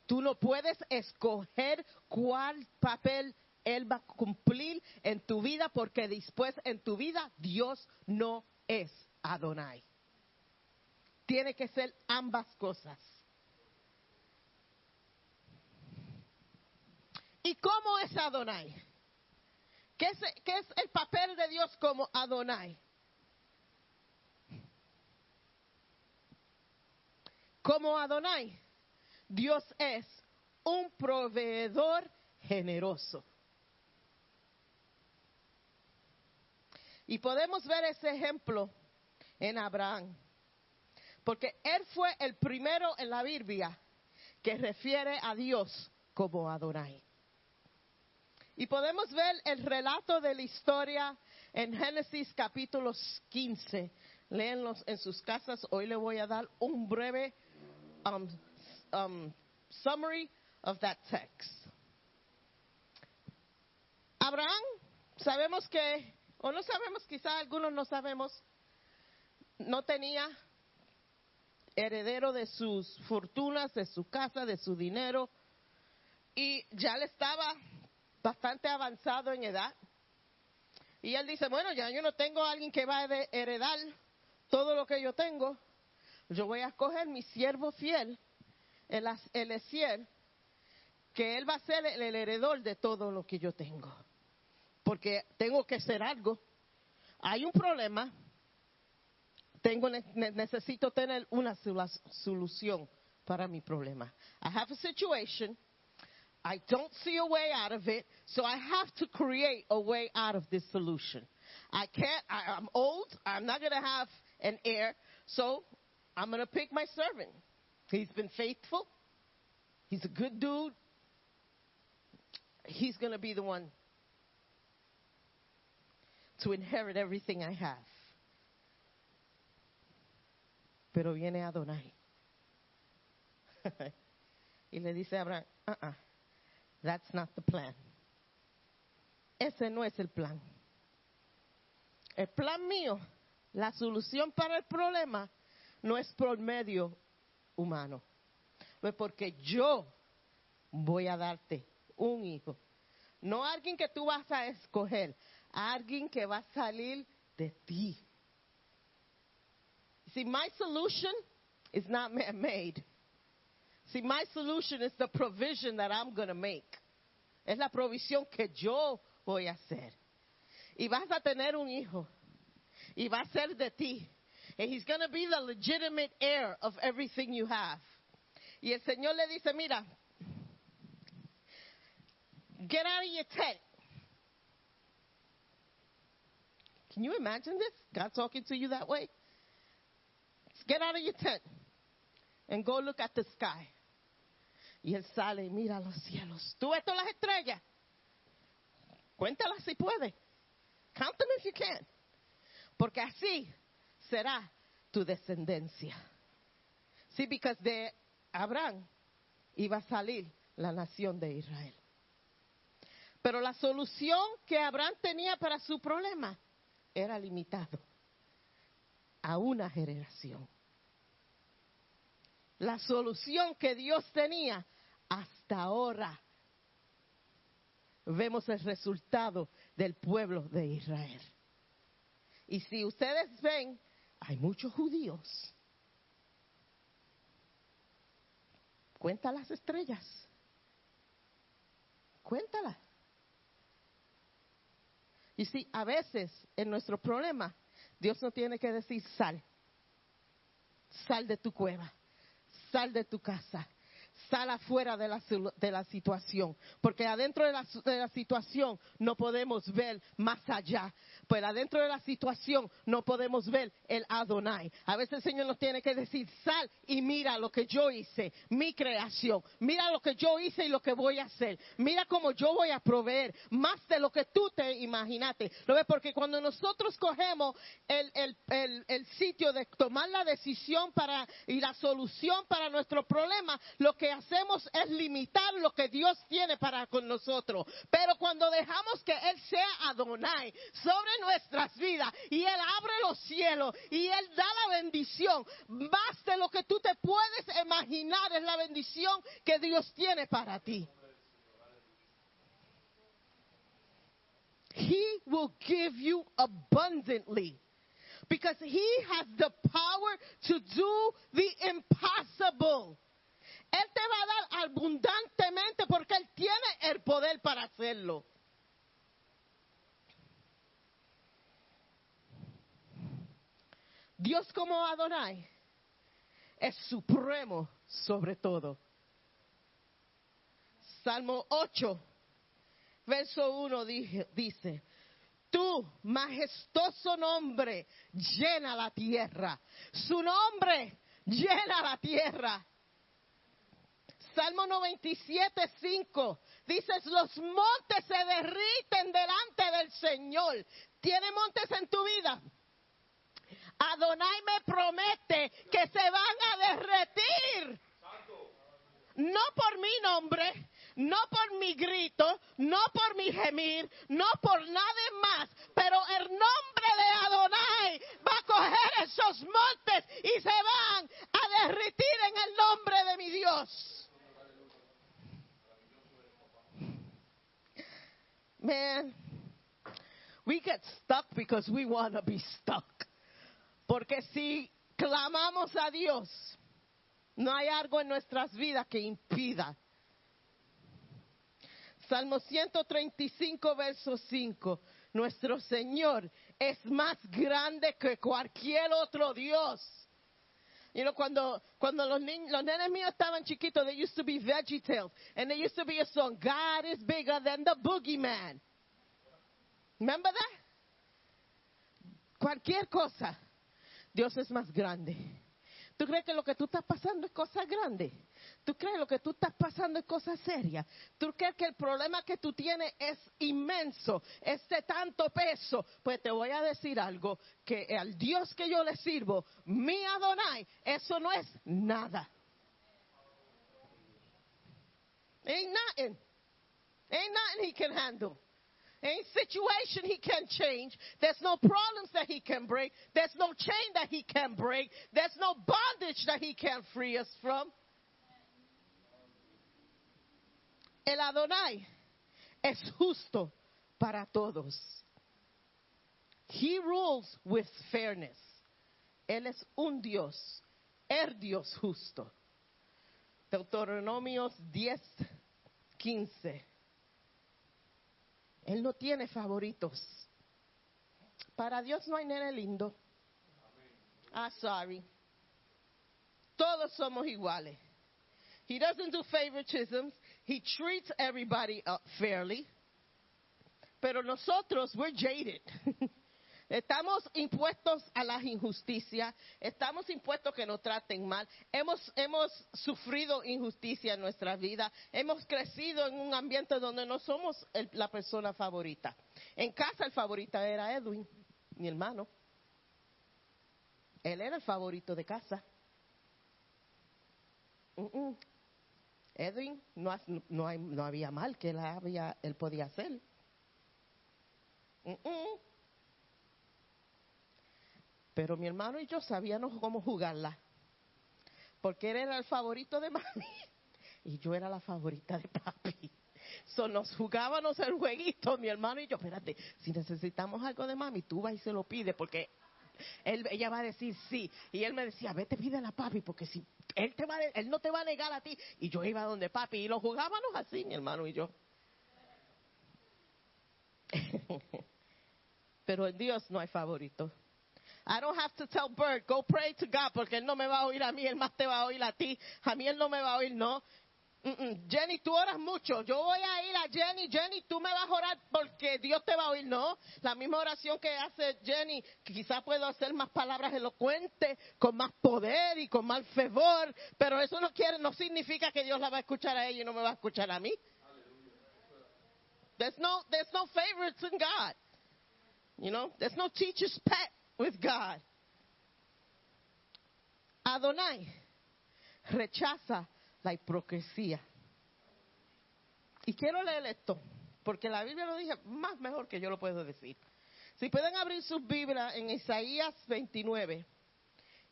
Tú no puedes escoger cuál papel Él va a cumplir en tu vida porque después en tu vida Dios no es Adonai. Tiene que ser ambas cosas. ¿Y cómo es Adonai? ¿Qué es, es el papel de Dios como Adonai? Como Adonai, Dios es un proveedor generoso. Y podemos ver ese ejemplo en Abraham. Porque él fue el primero en la Biblia que refiere a Dios como Adonai. Y podemos ver el relato de la historia en Génesis capítulo 15. Léenlos en sus casas. Hoy le voy a dar un breve um, um, summary of that text. Abraham, sabemos que, o no sabemos, quizá algunos no sabemos, no tenía heredero de sus fortunas, de su casa, de su dinero, y ya le estaba bastante avanzado en edad. Y él dice, bueno, ya yo no tengo a alguien que va a heredar todo lo que yo tengo. Yo voy a escoger mi siervo fiel, el, el que él va a ser el, el heredor de todo lo que yo tengo. Porque tengo que ser algo. Hay un problema. Tengo, necesito tener una solución para mi problema. I have a situation. I don't see a way out of it, so I have to create a way out of this solution. I can't, I, I'm old, I'm not going to have an heir, so I'm going to pick my servant. He's been faithful, he's a good dude, he's going to be the one to inherit everything I have. Pero viene Adonai. y le dice a Abraham, uh-uh, that's not the plan. Ese no es el plan. El plan mío, la solución para el problema, no es por medio humano. Es porque yo voy a darte un hijo. No alguien que tú vas a escoger, alguien que va a salir de ti. See, my solution is not man made. See, my solution is the provision that I'm going to make. Es la provisión que yo voy a hacer. Y vas a tener un hijo. Y va a ser de ti. And he's going to be the legitimate heir of everything you have. Y el Señor le dice, mira, get out of your tent. Can you imagine this? God talking to you that way? Get out of your tent and go look at the sky. Y él sale y mira los cielos. ¿Tú ves todas las estrellas? Cuéntalas si puede. Count them if you can. Porque así será tu descendencia. Sí, because de Abraham iba a salir la nación de Israel. Pero la solución que Abraham tenía para su problema era limitado a una generación. La solución que Dios tenía hasta ahora vemos el resultado del pueblo de Israel. Y si ustedes ven, hay muchos judíos. Cuenta las estrellas. Cuéntalas. Y si a veces en nuestro problema Dios no tiene que decir sal, sal de tu cueva, sal de tu casa, sal afuera de la, de la situación, porque adentro de la, de la situación no podemos ver más allá, pues adentro de la situación no podemos ver el Adonai. A veces el Señor nos tiene que decir, sal y mira lo que yo hice, mi creación, mira lo que yo hice y lo que voy a hacer, mira cómo yo voy a proveer más de lo que tú te imaginaste. ¿Lo ves? Porque cuando nosotros cogemos el, el, el, el sitio de tomar la decisión para, y la solución para nuestro problema, lo que hacemos es limitar lo que Dios tiene para con nosotros. Pero cuando dejamos que Él sea Adonai sobre nuestras vidas y Él abre los cielos y Él da la bendición, más de lo que tú te puedes imaginar es la bendición que Dios tiene para ti. He will give you abundantly because he has the power to do the impossible. Él te va a dar abundantemente porque Él tiene el poder para hacerlo. Dios como Adonai es supremo sobre todo. Salmo 8, verso 1 dije- dice, tu majestuoso nombre llena la tierra. Su nombre llena la tierra. Salmo 97, 5. Dices, los montes se derriten delante del Señor. ¿Tiene montes en tu vida? Adonai me promete que se van a derretir. No por mi nombre, no por mi grito, no por mi gemir, no por nada más, pero el nombre de Adonai va a coger esos montes y se van a derretir en el nombre de mi Dios. Man, we get stuck because we want to be stuck. Porque si clamamos a Dios, no hay algo en nuestras vidas que impida. Salmo 135, verso 5. Nuestro Señor es más grande que cualquier otro Dios. You know, cuando, cuando los, ni- los nenes míos estaban chiquitos, they used to be VeggieTales. And there used to be a song, God is bigger than the boogeyman. Remember that? Cualquier cosa. Dios es más grande. ¿Tú crees que lo que tú estás pasando es cosa grande? ¿Tú crees lo que tú estás pasando es cosa seria? ¿Tú crees que el problema que tú tienes es inmenso, es de tanto peso? Pues te voy a decir algo, que al Dios que yo le sirvo, mi Adonai, eso no es nada. Ain't nothing. Ain't nothing he can handle. Ain't situation he can change. There's no problems that he can break. There's no chain that he can break. There's no bondage that he can free us from. El Adonai es justo para todos. He rules with fairness. Él es un Dios, el Dios justo. Deuteronomios 10, 15. Él no tiene favoritos. Para Dios no hay nene lindo. Ah, sorry. Todos somos iguales. He doesn't do favoritisms. He treats everybody fairly. Pero nosotros, we're jaded. Estamos impuestos a las injusticias, estamos impuestos que nos traten mal, hemos, hemos sufrido injusticia en nuestra vida, hemos crecido en un ambiente donde no somos el- la persona favorita. En casa el favorito era Edwin, mi hermano. Él era el favorito de casa. Edwin, no, no, no había mal que él, había, él podía hacer. Pero mi hermano y yo sabíamos cómo jugarla. Porque él era el favorito de mami y yo era la favorita de papi. So, nos jugábamos el jueguito, mi hermano y yo. Espérate, si necesitamos algo de mami, tú vas y se lo pides porque ella va a decir sí. Y él me decía, vete, pídele a papi porque si él, te va, él no te va a negar a ti. Y yo iba donde papi y lo jugábamos así, mi hermano y yo. Pero en Dios no hay favorito. I don't have to tell Bert, go pray to God, porque él no me va a oír a mí, él más te va a oír a ti. A mí él no me va a oír, no. "Mm, mm, Jenny, tú oras mucho. Yo voy a ir a Jenny. Jenny, tú me vas a orar porque Dios te va a oír. No, la misma oración que hace Jenny, quizás puedo hacer más palabras elocuentes, con más poder y con más fervor, pero eso no quiere, no significa que Dios la va a escuchar a ella y no me va a escuchar a mí. There's no, there's no favorites in God. You know, there's no teacher's pet with God. Adonai rechaza la hipocresía. Y quiero leer esto, porque la Biblia lo dice más mejor que yo lo puedo decir. Si pueden abrir sus Biblias en Isaías 29,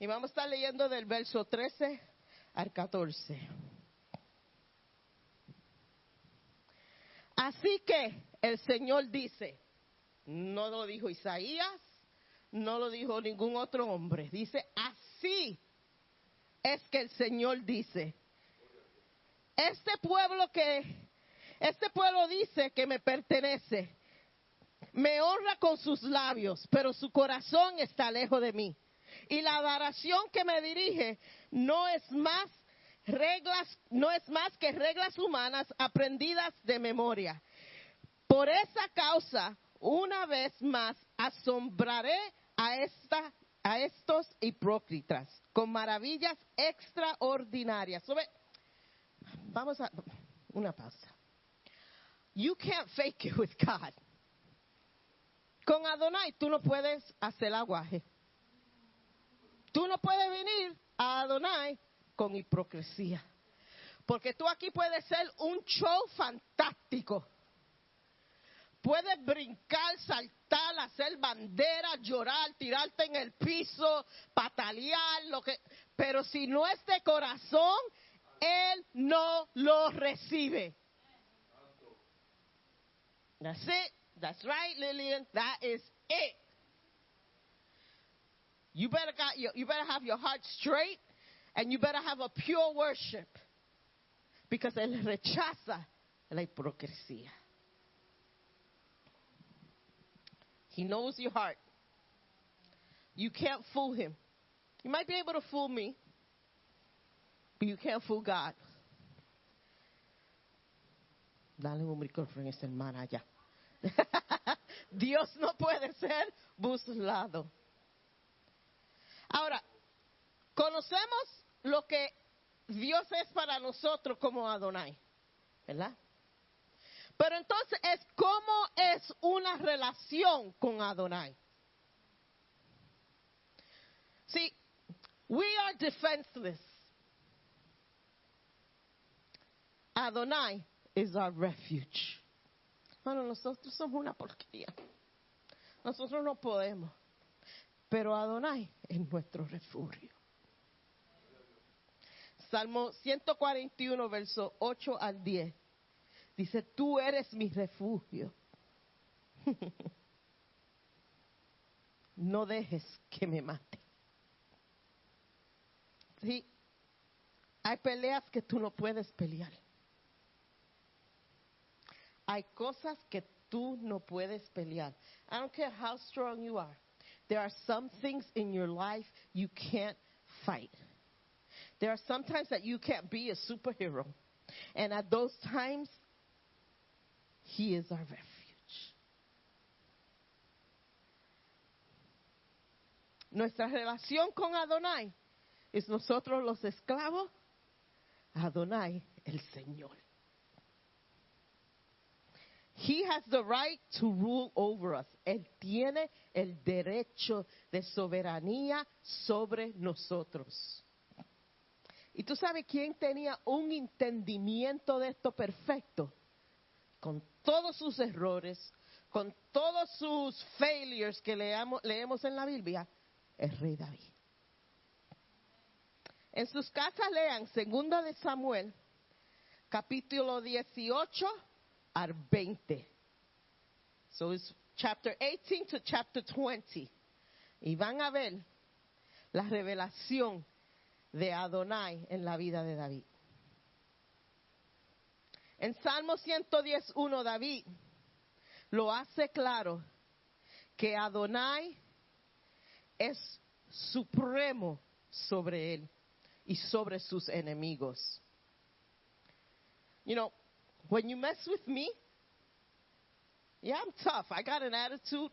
y vamos a estar leyendo del verso 13 al 14. Así que el Señor dice, no lo dijo Isaías, no lo dijo ningún otro hombre, dice, así es que el Señor dice, este pueblo que, este pueblo dice que me pertenece, me honra con sus labios, pero su corazón está lejos de mí. Y la adoración que me dirige no es más reglas, no es más que reglas humanas aprendidas de memoria. Por esa causa, una vez más, asombraré a esta a estos hipócritas con maravillas extraordinarias. Vamos a una pausa. You can't fake it with God. Con Adonai tú no puedes hacer aguaje. Tú no puedes venir a Adonai con hipocresía. Porque tú aquí puedes ser un show fantástico. Puedes brincar, saltar, hacer bandera, llorar, tirarte en el piso, patalear, lo que. Pero si no es de corazón, él no lo recibe. That's it. That's right, Lillian. That is it. You better got your, you better have your heart straight, and you better have a pure worship, because él rechaza la hipocresía. He knows your heart. You can't fool him. You might be able to fool me, you can't fool God. Dale un micrófono a esta hermana allá. Dios no puede ser burlado. Ahora, conocemos lo que Dios es para nosotros como Adonai, ¿verdad? Pero entonces es cómo es una relación con Adonai. See, we are defenseless. Adonai is our refuge. Bueno, nosotros somos una porquería. Nosotros no podemos. Pero Adonai es nuestro refugio. Salmo 141, verso 8 al 10. Dice, tú eres mi refugio. no dejes que me mate. Sí, hay peleas que tú no puedes pelear. Hay cosas que tú no puedes pelear. I don't care how strong you are. There are some things in your life you can't fight. There are some times that you can't be a superhero. And at those times, He is our refuge. Nuestra relación con Adonai es nosotros los esclavos, Adonai el Señor. He has the right to rule over us. Él tiene el derecho de soberanía sobre nosotros. ¿Y tú sabes quién tenía un entendimiento de esto perfecto? Con todos sus errores, con todos sus failures que leamos, leemos en la Biblia, el rey David. En sus casas lean segunda de Samuel, capítulo 18 al 20. So it's chapter 18 to chapter 20. Y van a ver la revelación de Adonai en la vida de David. En Salmo 110.1 David lo hace claro que Adonai es supremo sobre él y sobre sus enemigos. you know, when you mess with me, yeah, I'm tough. I got an attitude.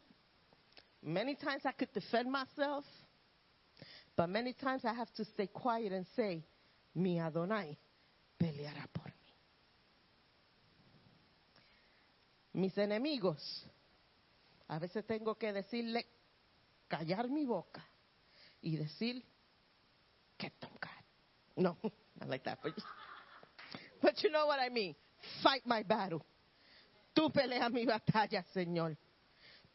Many times I could defend myself, but many times I have to stay quiet and say, Mi Adonai peleará por mí. Mis enemigos, a veces tengo que decirle, callar mi boca y decir, them, God. No, not like that, but, but you know what I mean. Fight my battle. Tú peleas mi batalla, Señor.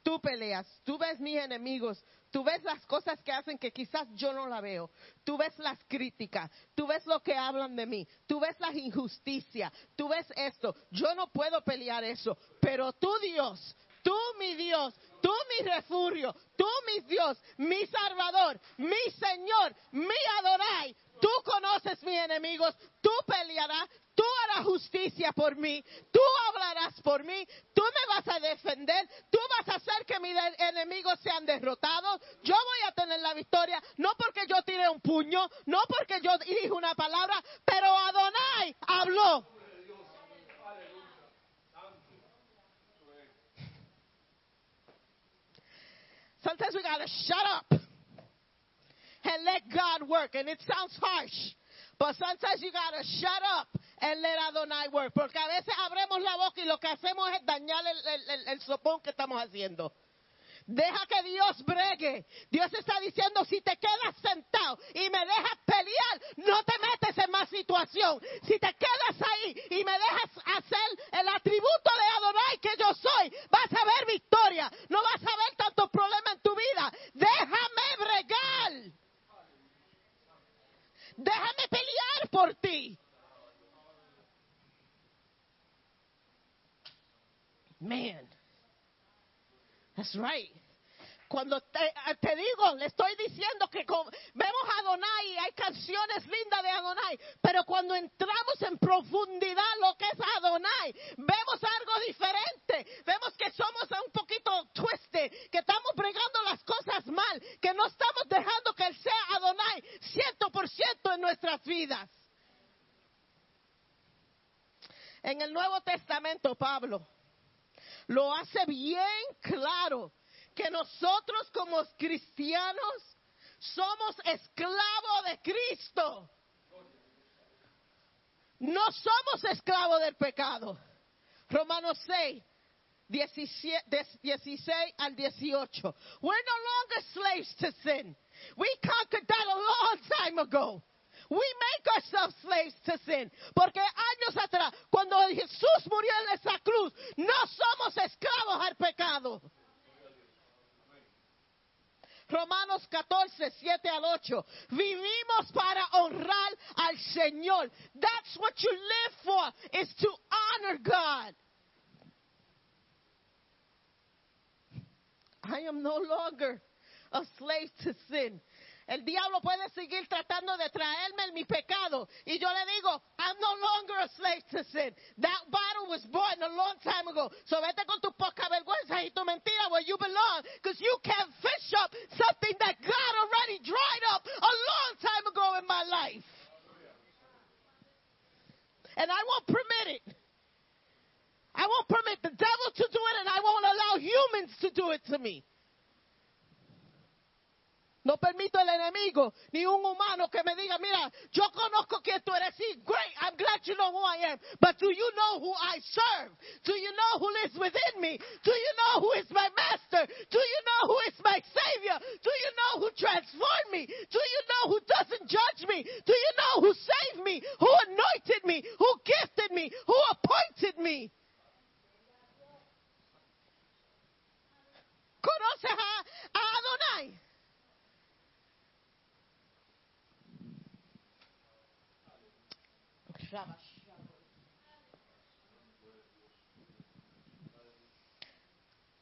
Tú peleas, tú ves mis enemigos, tú ves las cosas que hacen que quizás yo no la veo, tú ves las críticas, tú ves lo que hablan de mí, tú ves las injusticias, tú ves esto. Yo no puedo pelear eso, pero tú Dios, tú mi Dios, tú mi refugio, tú mi Dios, mi Salvador, mi Señor, mi Adorai. Tú conoces mis enemigos, tú pelearás, tú harás justicia por mí, tú hablarás por mí, tú me vas a defender, tú vas a hacer que mis enemigos sean derrotados. Yo voy a tener la victoria, no porque yo tiré un puño, no porque yo dije una palabra, pero Adonai habló. Sometimes we gotta shut up and let God work. And it sounds harsh, but sometimes you gotta shut up and let Adonai work. Porque a veces abremos la boca y lo que hacemos es dañar el, el- el- el sopón que estamos haciendo. Deja que Dios bregue. Dios está diciendo, si te quedas sentado y me dejas pelear, no te metes en más situación. Si te quedas ahí y me dejas hacer el atributo de Adonai que yo soy, vas a ver victoria. No vas a ver tantos problemas en tu vida. Déjame bregar. Déjame pelear por ti. Man. That's right. Cuando te, te digo, le estoy diciendo que con- vemos a Adonai hay canciones lindas de Adonai, pero cuando entramos en profundidad lo que es Adonai, vemos algo diferente. Vemos que somos un poquito twisted, que estamos bregando las cosas mal, que no estamos dejando que Él sea Adonai 100% en nuestras vidas. En el Nuevo Testamento, Pablo lo hace bien claro que nosotros como cristianos somos esclavos de Cristo. No somos esclavos del pecado. Romanos 6, 17 16 al 18. We're no longer slaves to sin. We conquered that a long time ago. We make ourselves slaves to sin. Porque años atrás, cuando Jesús murió en esa cruz, no somos esclavos al pecado. Romanos 14, 7 al 8. Vivimos para honrar al Señor. That's what you live for, is to honor God. I am no longer a slave to sin. El diablo puede seguir tratando de traerme en mi pecado. Y yo le digo, I'm no longer a slave to sin. That battle was won a long time ago. So vete con tu poca vergüenza y tu mentira where you belong. Because you can't fish up something that God already dried up a long time ago in my life. And I won't permit it. I won't permit the devil to do it and I won't allow humans to do it to me. No permito el enemigo ni un humano que me diga, mira, yo conozco quién tú eres. Sí, great, I'm glad you know who I am. But do you know who I serve? Do you know who lives within me? Do you know who is my master? Do you know who is my savior? Do you know who transformed me? Do you know who doesn't judge me? Do you know who saved me? Who anointed me? Who gifted me? Who appointed me? ¿Conoces a, a Adonai?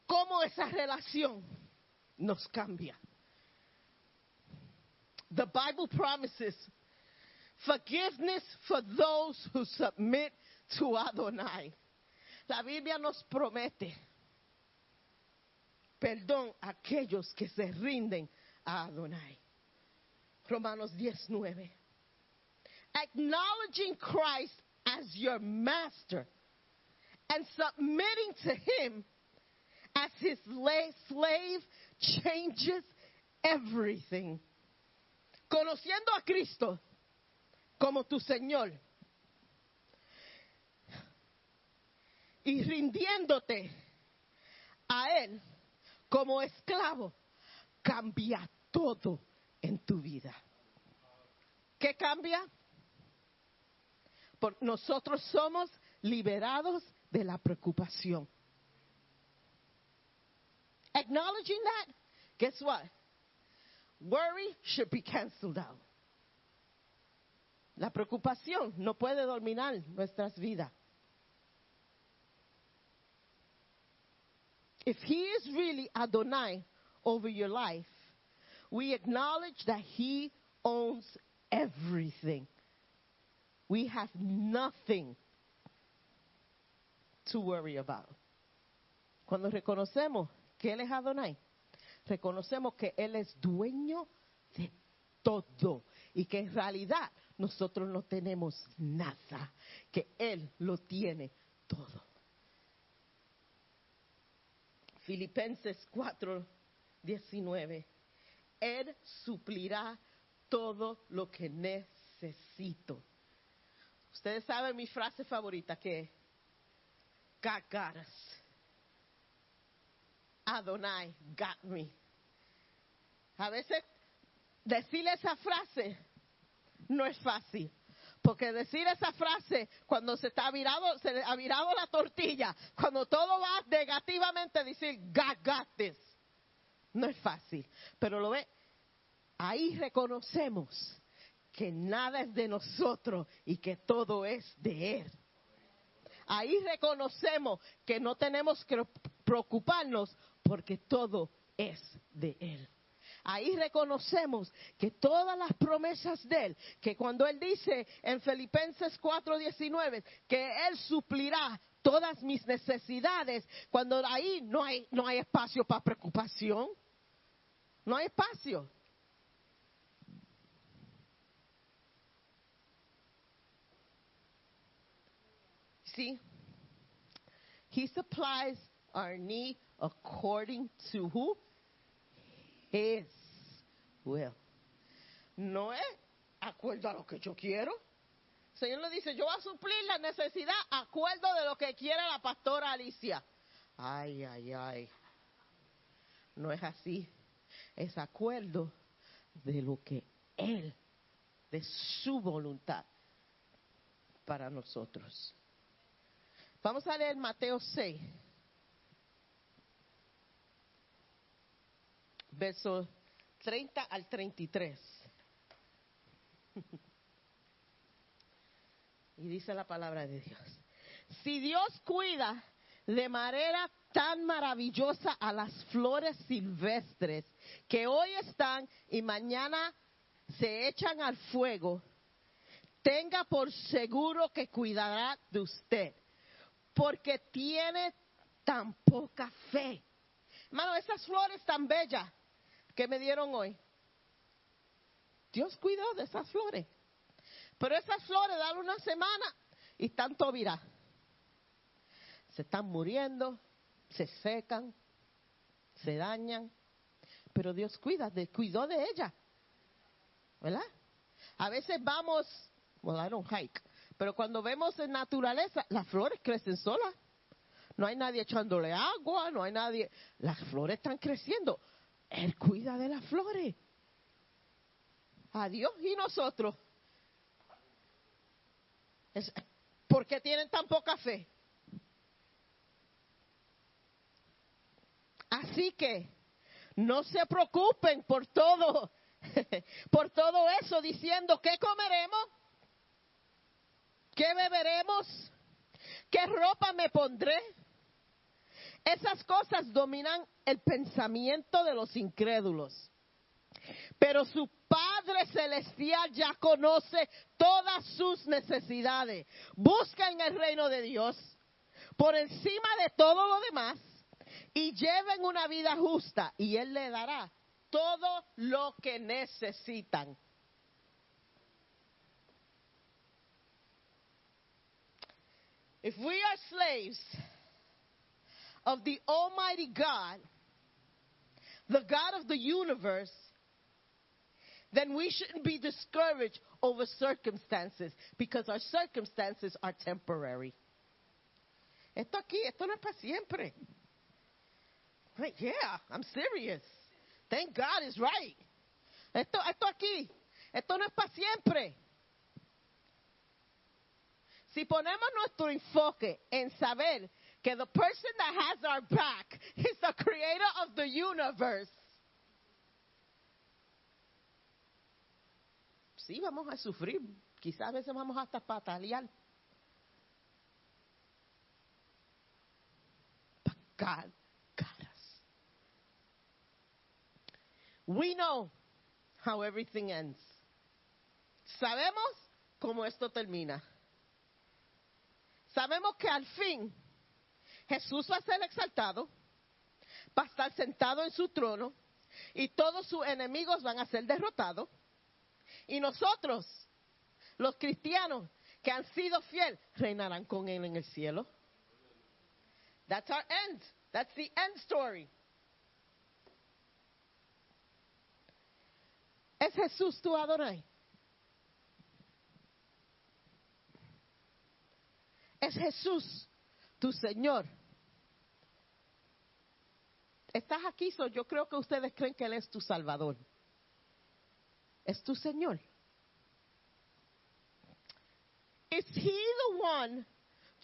Cómo esa relación nos cambia. The Bible promises forgiveness for those who submit to Adonai. La Biblia nos promete perdón a aquellos que se rinden a Adonai. Romanos 19. Acknowledging Christ as your master and submitting to him as his slave changes everything. Conociendo a Cristo como tu Señor y rindiéndote a Él como esclavo, cambia todo en tu vida. ¿Qué cambia? Porque nosotros somos liberados de la preocupación. Acknowledging that, guess what? Worry should be canceled out. La preocupación no puede dominar nuestras vidas. If He is really Adonai over your life, we acknowledge that He owns everything. We have nothing to worry about. Cuando reconocemos que Él es Adonai, reconocemos que Él es dueño de todo y que en realidad nosotros no tenemos nada, que Él lo tiene todo. Filipenses 4, 19. Él suplirá todo lo que necesito. Ustedes saben mi frase favorita que God got us. Adonai got me. A veces decirle esa frase no es fácil. Porque decir esa frase cuando se está virado, se ha virado la tortilla, cuando todo va negativamente, decir God got this, no es fácil. Pero lo ve, ahí reconocemos que nada es de nosotros y que todo es de Él. Ahí reconocemos que no tenemos que preocuparnos porque todo es de Él. Ahí reconocemos que todas las promesas de Él, que cuando Él dice en Filipenses 4:19 que Él suplirá todas mis necesidades, cuando ahí no hay, no hay espacio para preocupación, no hay espacio. He supplies our need according to who? His will. No es acuerdo a lo que yo quiero. Señor le dice, yo voy a suplir la necesidad acuerdo de lo que quiere la pastora Alicia. Ay, ay, ay. No es así. Es acuerdo de lo que Él, de su voluntad para nosotros. Vamos a leer Mateo 6. versos 30 al 33. Y dice la palabra de Dios. Si Dios cuida de manera tan maravillosa a las flores silvestres que hoy están y mañana se echan al fuego, tenga por seguro que cuidará de usted, porque tiene tan poca fe. Hermano, esas flores tan bellas que me dieron hoy. Dios cuidó de esas flores. Pero esas flores dan una semana y están todas Se están muriendo, se secan, se dañan. Pero Dios cuida, de, cuidó de ellas. ¿Verdad? A veces vamos, well, I don't hike, pero cuando vemos en naturaleza, las flores crecen solas. No hay nadie echándole agua, no hay nadie. Las flores están creciendo. Él cuida de las flores. A Dios y nosotros. ¿Por qué tienen tan poca fe? Así que no se preocupen por todo, por todo eso, diciendo qué comeremos, qué beberemos, qué ropa me pondré. Esas cosas dominan el pensamiento de los incrédulos. Pero su Padre Celestial ya conoce todas sus necesidades. Busquen el reino de Dios por encima de todo lo demás y lleven una vida justa y Él le dará todo lo que necesitan. If we are slaves of the Almighty God, the God of the universe, then we shouldn't be discouraged over circumstances because our circumstances are temporary. Esto aquí, esto no es para siempre. Yeah, I'm serious. Thank God is right. Esto, esto aquí, esto no es para siempre. Si ponemos nuestro enfoque en saber que the person that has our back is the creator of the universe. Sí, vamos a sufrir. Quizás a veces vamos hasta patalear. God got us. We know how everything ends. Sabemos cómo esto termina. Sabemos que al fin Jesús va a ser exaltado, va a estar sentado en su trono y todos sus enemigos van a ser derrotados. Y nosotros, los cristianos que han sido fieles, reinarán con Él en el cielo. That's our end. That's the end story. ¿Es Jesús tu Adonai? ¿Es Jesús tu Señor? Estás aquí, so yo creo que ustedes creen que Él es tu Salvador. Es tu Señor. Is He the one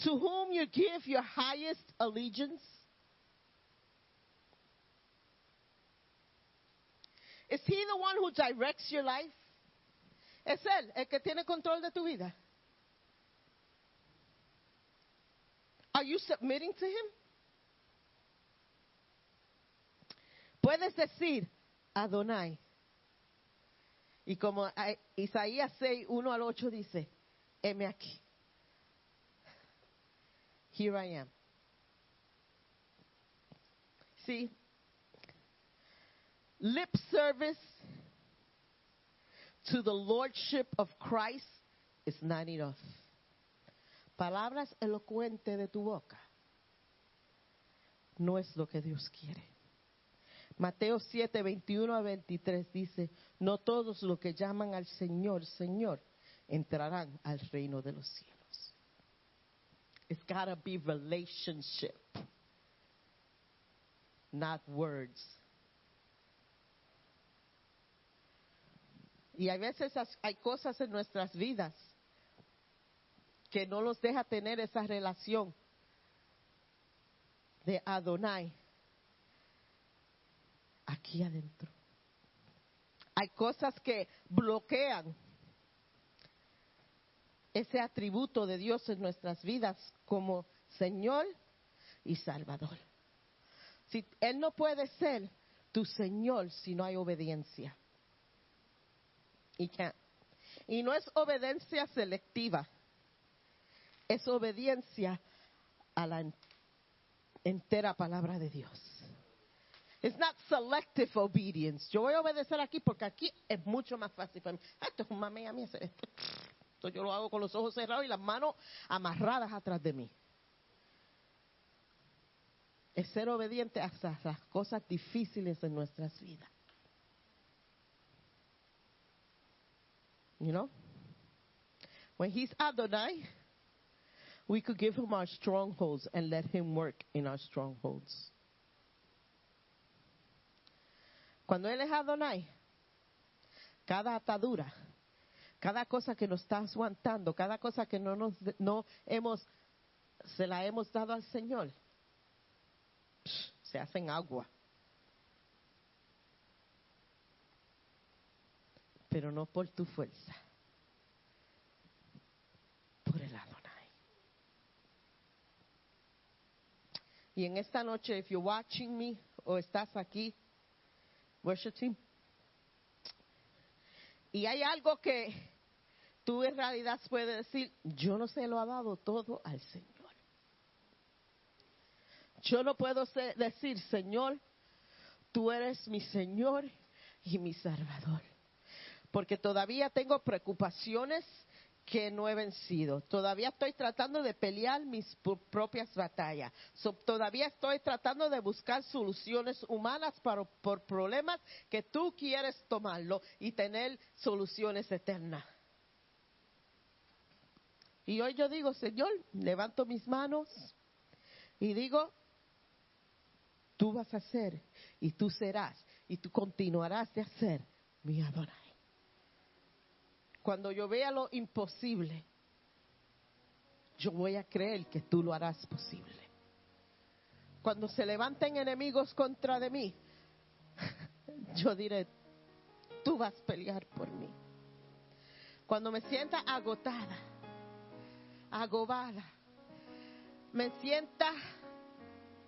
to whom you give your highest allegiance? Is He the one who directs your life? Es Él el que tiene control de tu vida. Are you submitting to Him? Puedes decir Adonai. Y como eh, Isaías 6, 1 al 8 dice, heme aquí. Here I am. See, lip service to the lordship of Christ is not enough. Palabras elocuentes de tu boca no es lo que Dios quiere. Mateo 7, 21 a 23 dice, no todos los que llaman al Señor, Señor, entrarán al reino de los cielos. It's gotta be relationship, not words. Y a veces hay cosas en nuestras vidas que no nos deja tener esa relación de Adonai aquí adentro. Hay cosas que bloquean ese atributo de Dios en nuestras vidas como Señor y Salvador. Si Él no puede ser tu Señor si no hay obediencia. Y no es obediencia selectiva, es obediencia a la en- entera palabra de Dios. It's not selective obedience. Yo voy a obedecer aquí porque aquí es mucho más fácil para mí. Ah, Esto es un mame a mí hacer esto. Esto yo lo hago con los ojos cerrados y las manos amarradas atrás de mí. Es ser obediente hasta las cosas difíciles en nuestras vidas. You know? When he's Adonai, we could give him our strongholds and let him work in our strongholds. Cuando Él es Adonai, cada atadura, cada cosa que nos está aguantando, cada cosa que no, nos, no hemos, se la hemos dado al Señor, se hacen agua. Pero no por tu fuerza, por el Adonai. Y en esta noche, if you're watching me o estás aquí, worship team. Y hay algo que tú en realidad puedes decir, yo no se lo ha dado todo al Señor. Yo no puedo ser- decir, Señor, tú eres mi Señor y mi Salvador. Porque todavía tengo preocupaciones que no he vencido. Todavía estoy tratando de pelear mis propias batallas. Todavía estoy tratando de buscar soluciones humanas para, por problemas que tú quieres tomarlo y tener soluciones eternas. Y hoy yo digo, Señor, levanto mis manos y digo, tú vas a hacer y tú serás y tú continuarás de hacer mi Adonai. Cuando yo vea lo imposible, yo voy a creer que tú lo harás posible. Cuando se levanten enemigos contra de mí, yo diré, tú vas a pelear por mí. Cuando me sienta agotada, agobada, me sienta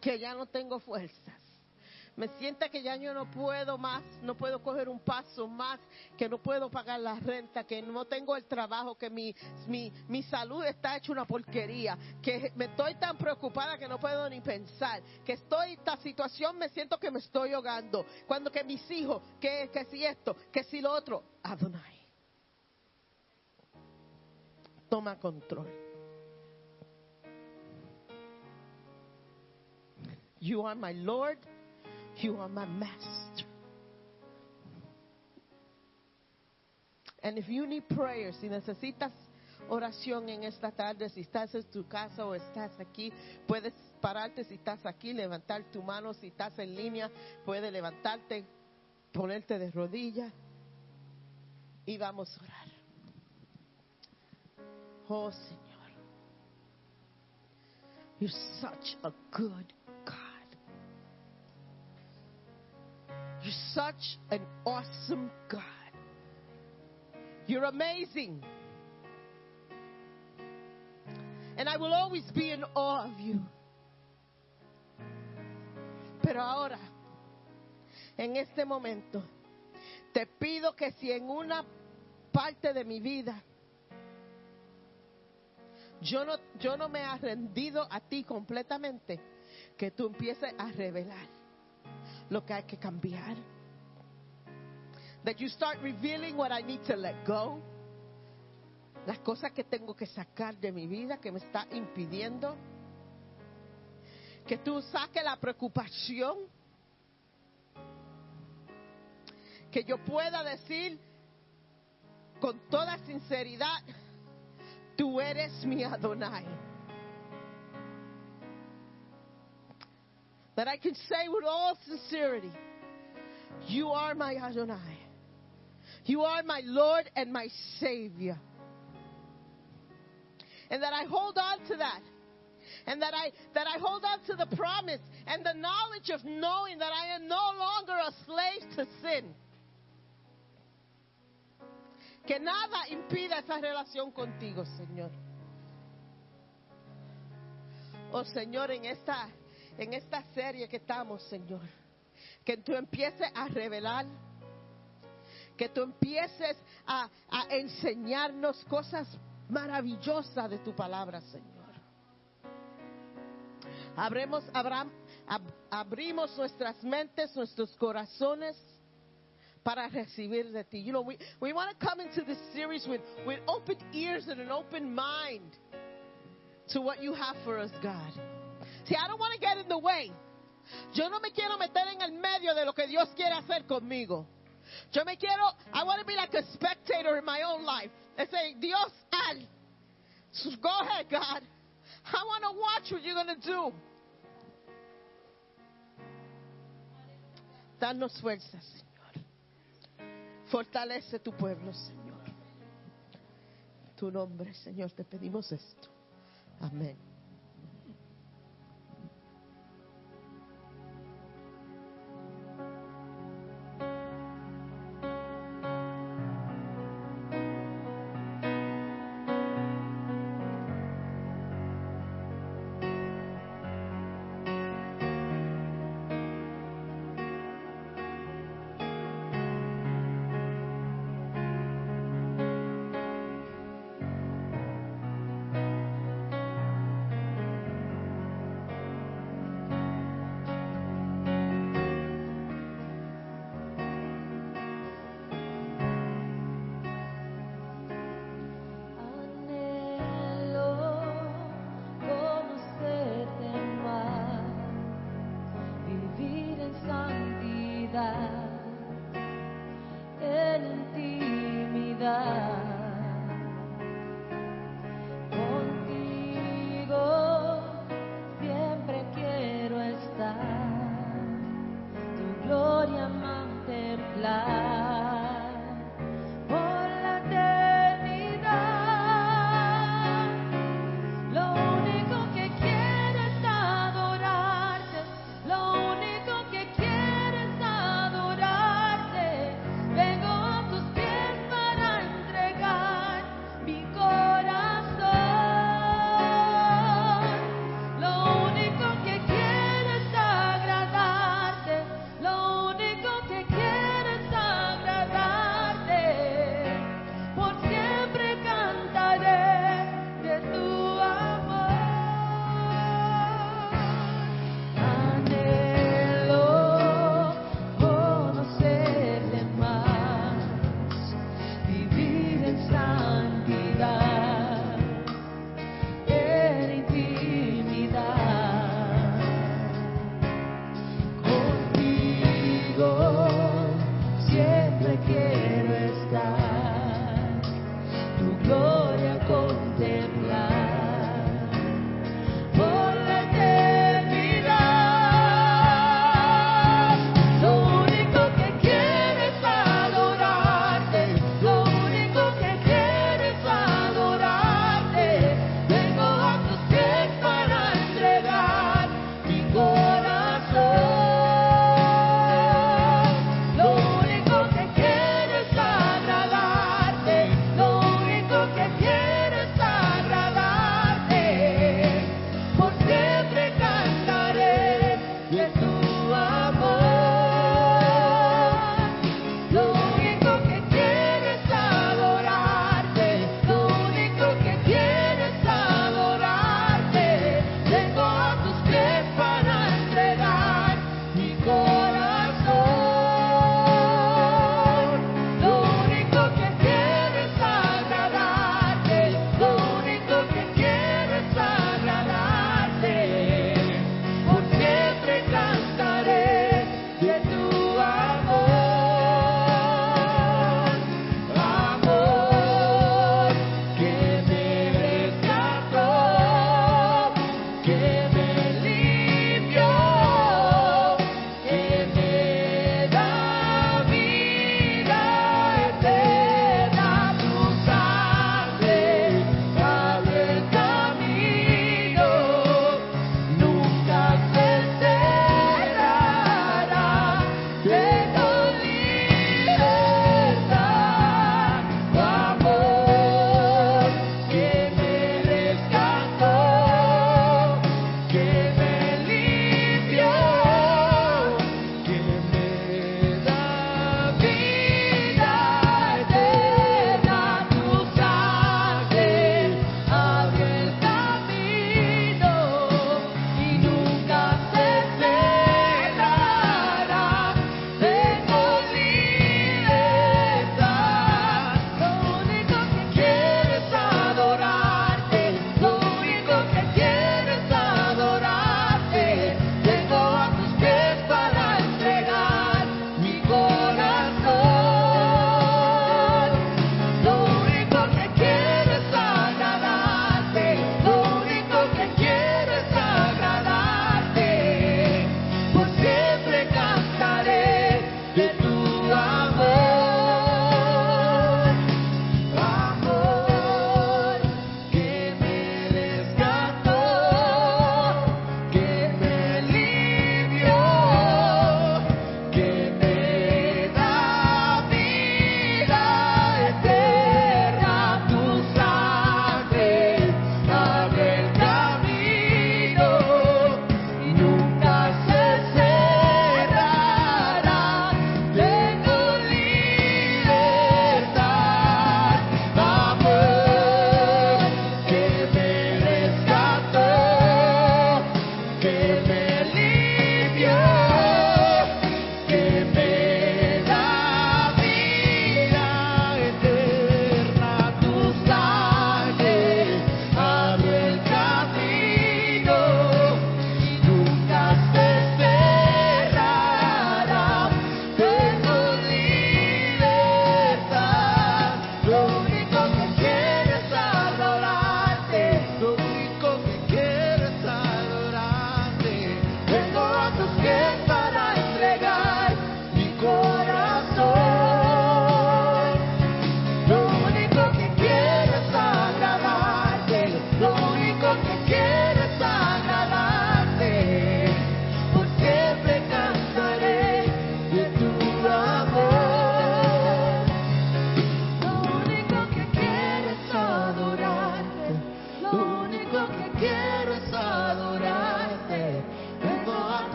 que ya no tengo fuerzas. Me sienta que ya yo no puedo más, no puedo coger un paso más, que no puedo pagar la renta, que no tengo el trabajo, que mi, mi, mi salud está hecha una porquería, que me estoy tan preocupada que no puedo ni pensar, que estoy, esta situación me siento que me estoy ahogando. Cuando que mis hijos, que, que si esto, que si lo otro, Adonai, toma control. You are my Lord. You are my master. And if you need prayer, si necesitas oración en esta tarde, si estás en tu casa o estás aquí, puedes pararte si estás aquí, levantar tu mano, si estás en línea, puedes levantarte, ponerte de rodillas y vamos a orar. Oh Señor, you're such a good You're such an awesome God. You're amazing. And I will always be in awe of you. Pero ahora, en este momento, te pido que si en una parte de mi vida yo no, yo no me he rendido a ti completamente, que tú empieces a revelar lo que hay que cambiar. That you start revealing what I need to let go. Las cosas que tengo que sacar de mi vida que me está impidiendo. Que tú saques la preocupación. Que yo pueda decir con toda sinceridad, tú eres mi Adonai. That I can say with all sincerity, You are my Adonai. You are my Lord and my Savior. And that I hold on to that. And that I that I hold on to the promise and the knowledge of knowing that I am no longer a slave to sin. Que nada impida esa relación contigo, Señor. Oh Señor, en esta en esta serie que estamos, Señor, que tú empieces a revelar, que tú empieces a, enseñarnos cosas maravillosas de tu palabra, Señor. Abremos, abram- ab- abrimos nuestras mentes, nuestros corazones para recibir de ti. You know, we, we want to come into this series with, with open ears and an open mind to what you have for us, God. See, I don't want to get in the way. Yo no me quiero meter en el medio de lo que Dios quiere hacer conmigo. Yo me quiero, I want to be like a spectator in my own life. And say, Dios. So go ahead, God. I want to watch what you're going to do. Danos fuerza, Señor. Fortalece tu pueblo, Señor. Tu nombre, Señor, te pedimos esto. Amén.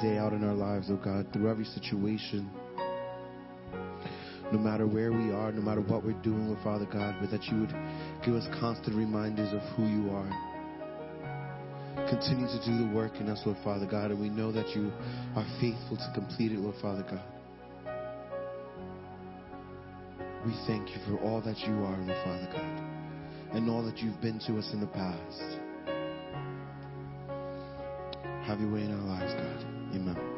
Day out in our lives, oh God, through every situation. No matter where we are, no matter what we're doing, Lord Father God, but that you would give us constant reminders of who you are. Continue to do the work in us, Lord Father God, and we know that you are faithful to complete it, Lord Father God. We thank you for all that you are, Lord Father God, and all that you've been to us in the past. Have your way in our lives, God. Amen.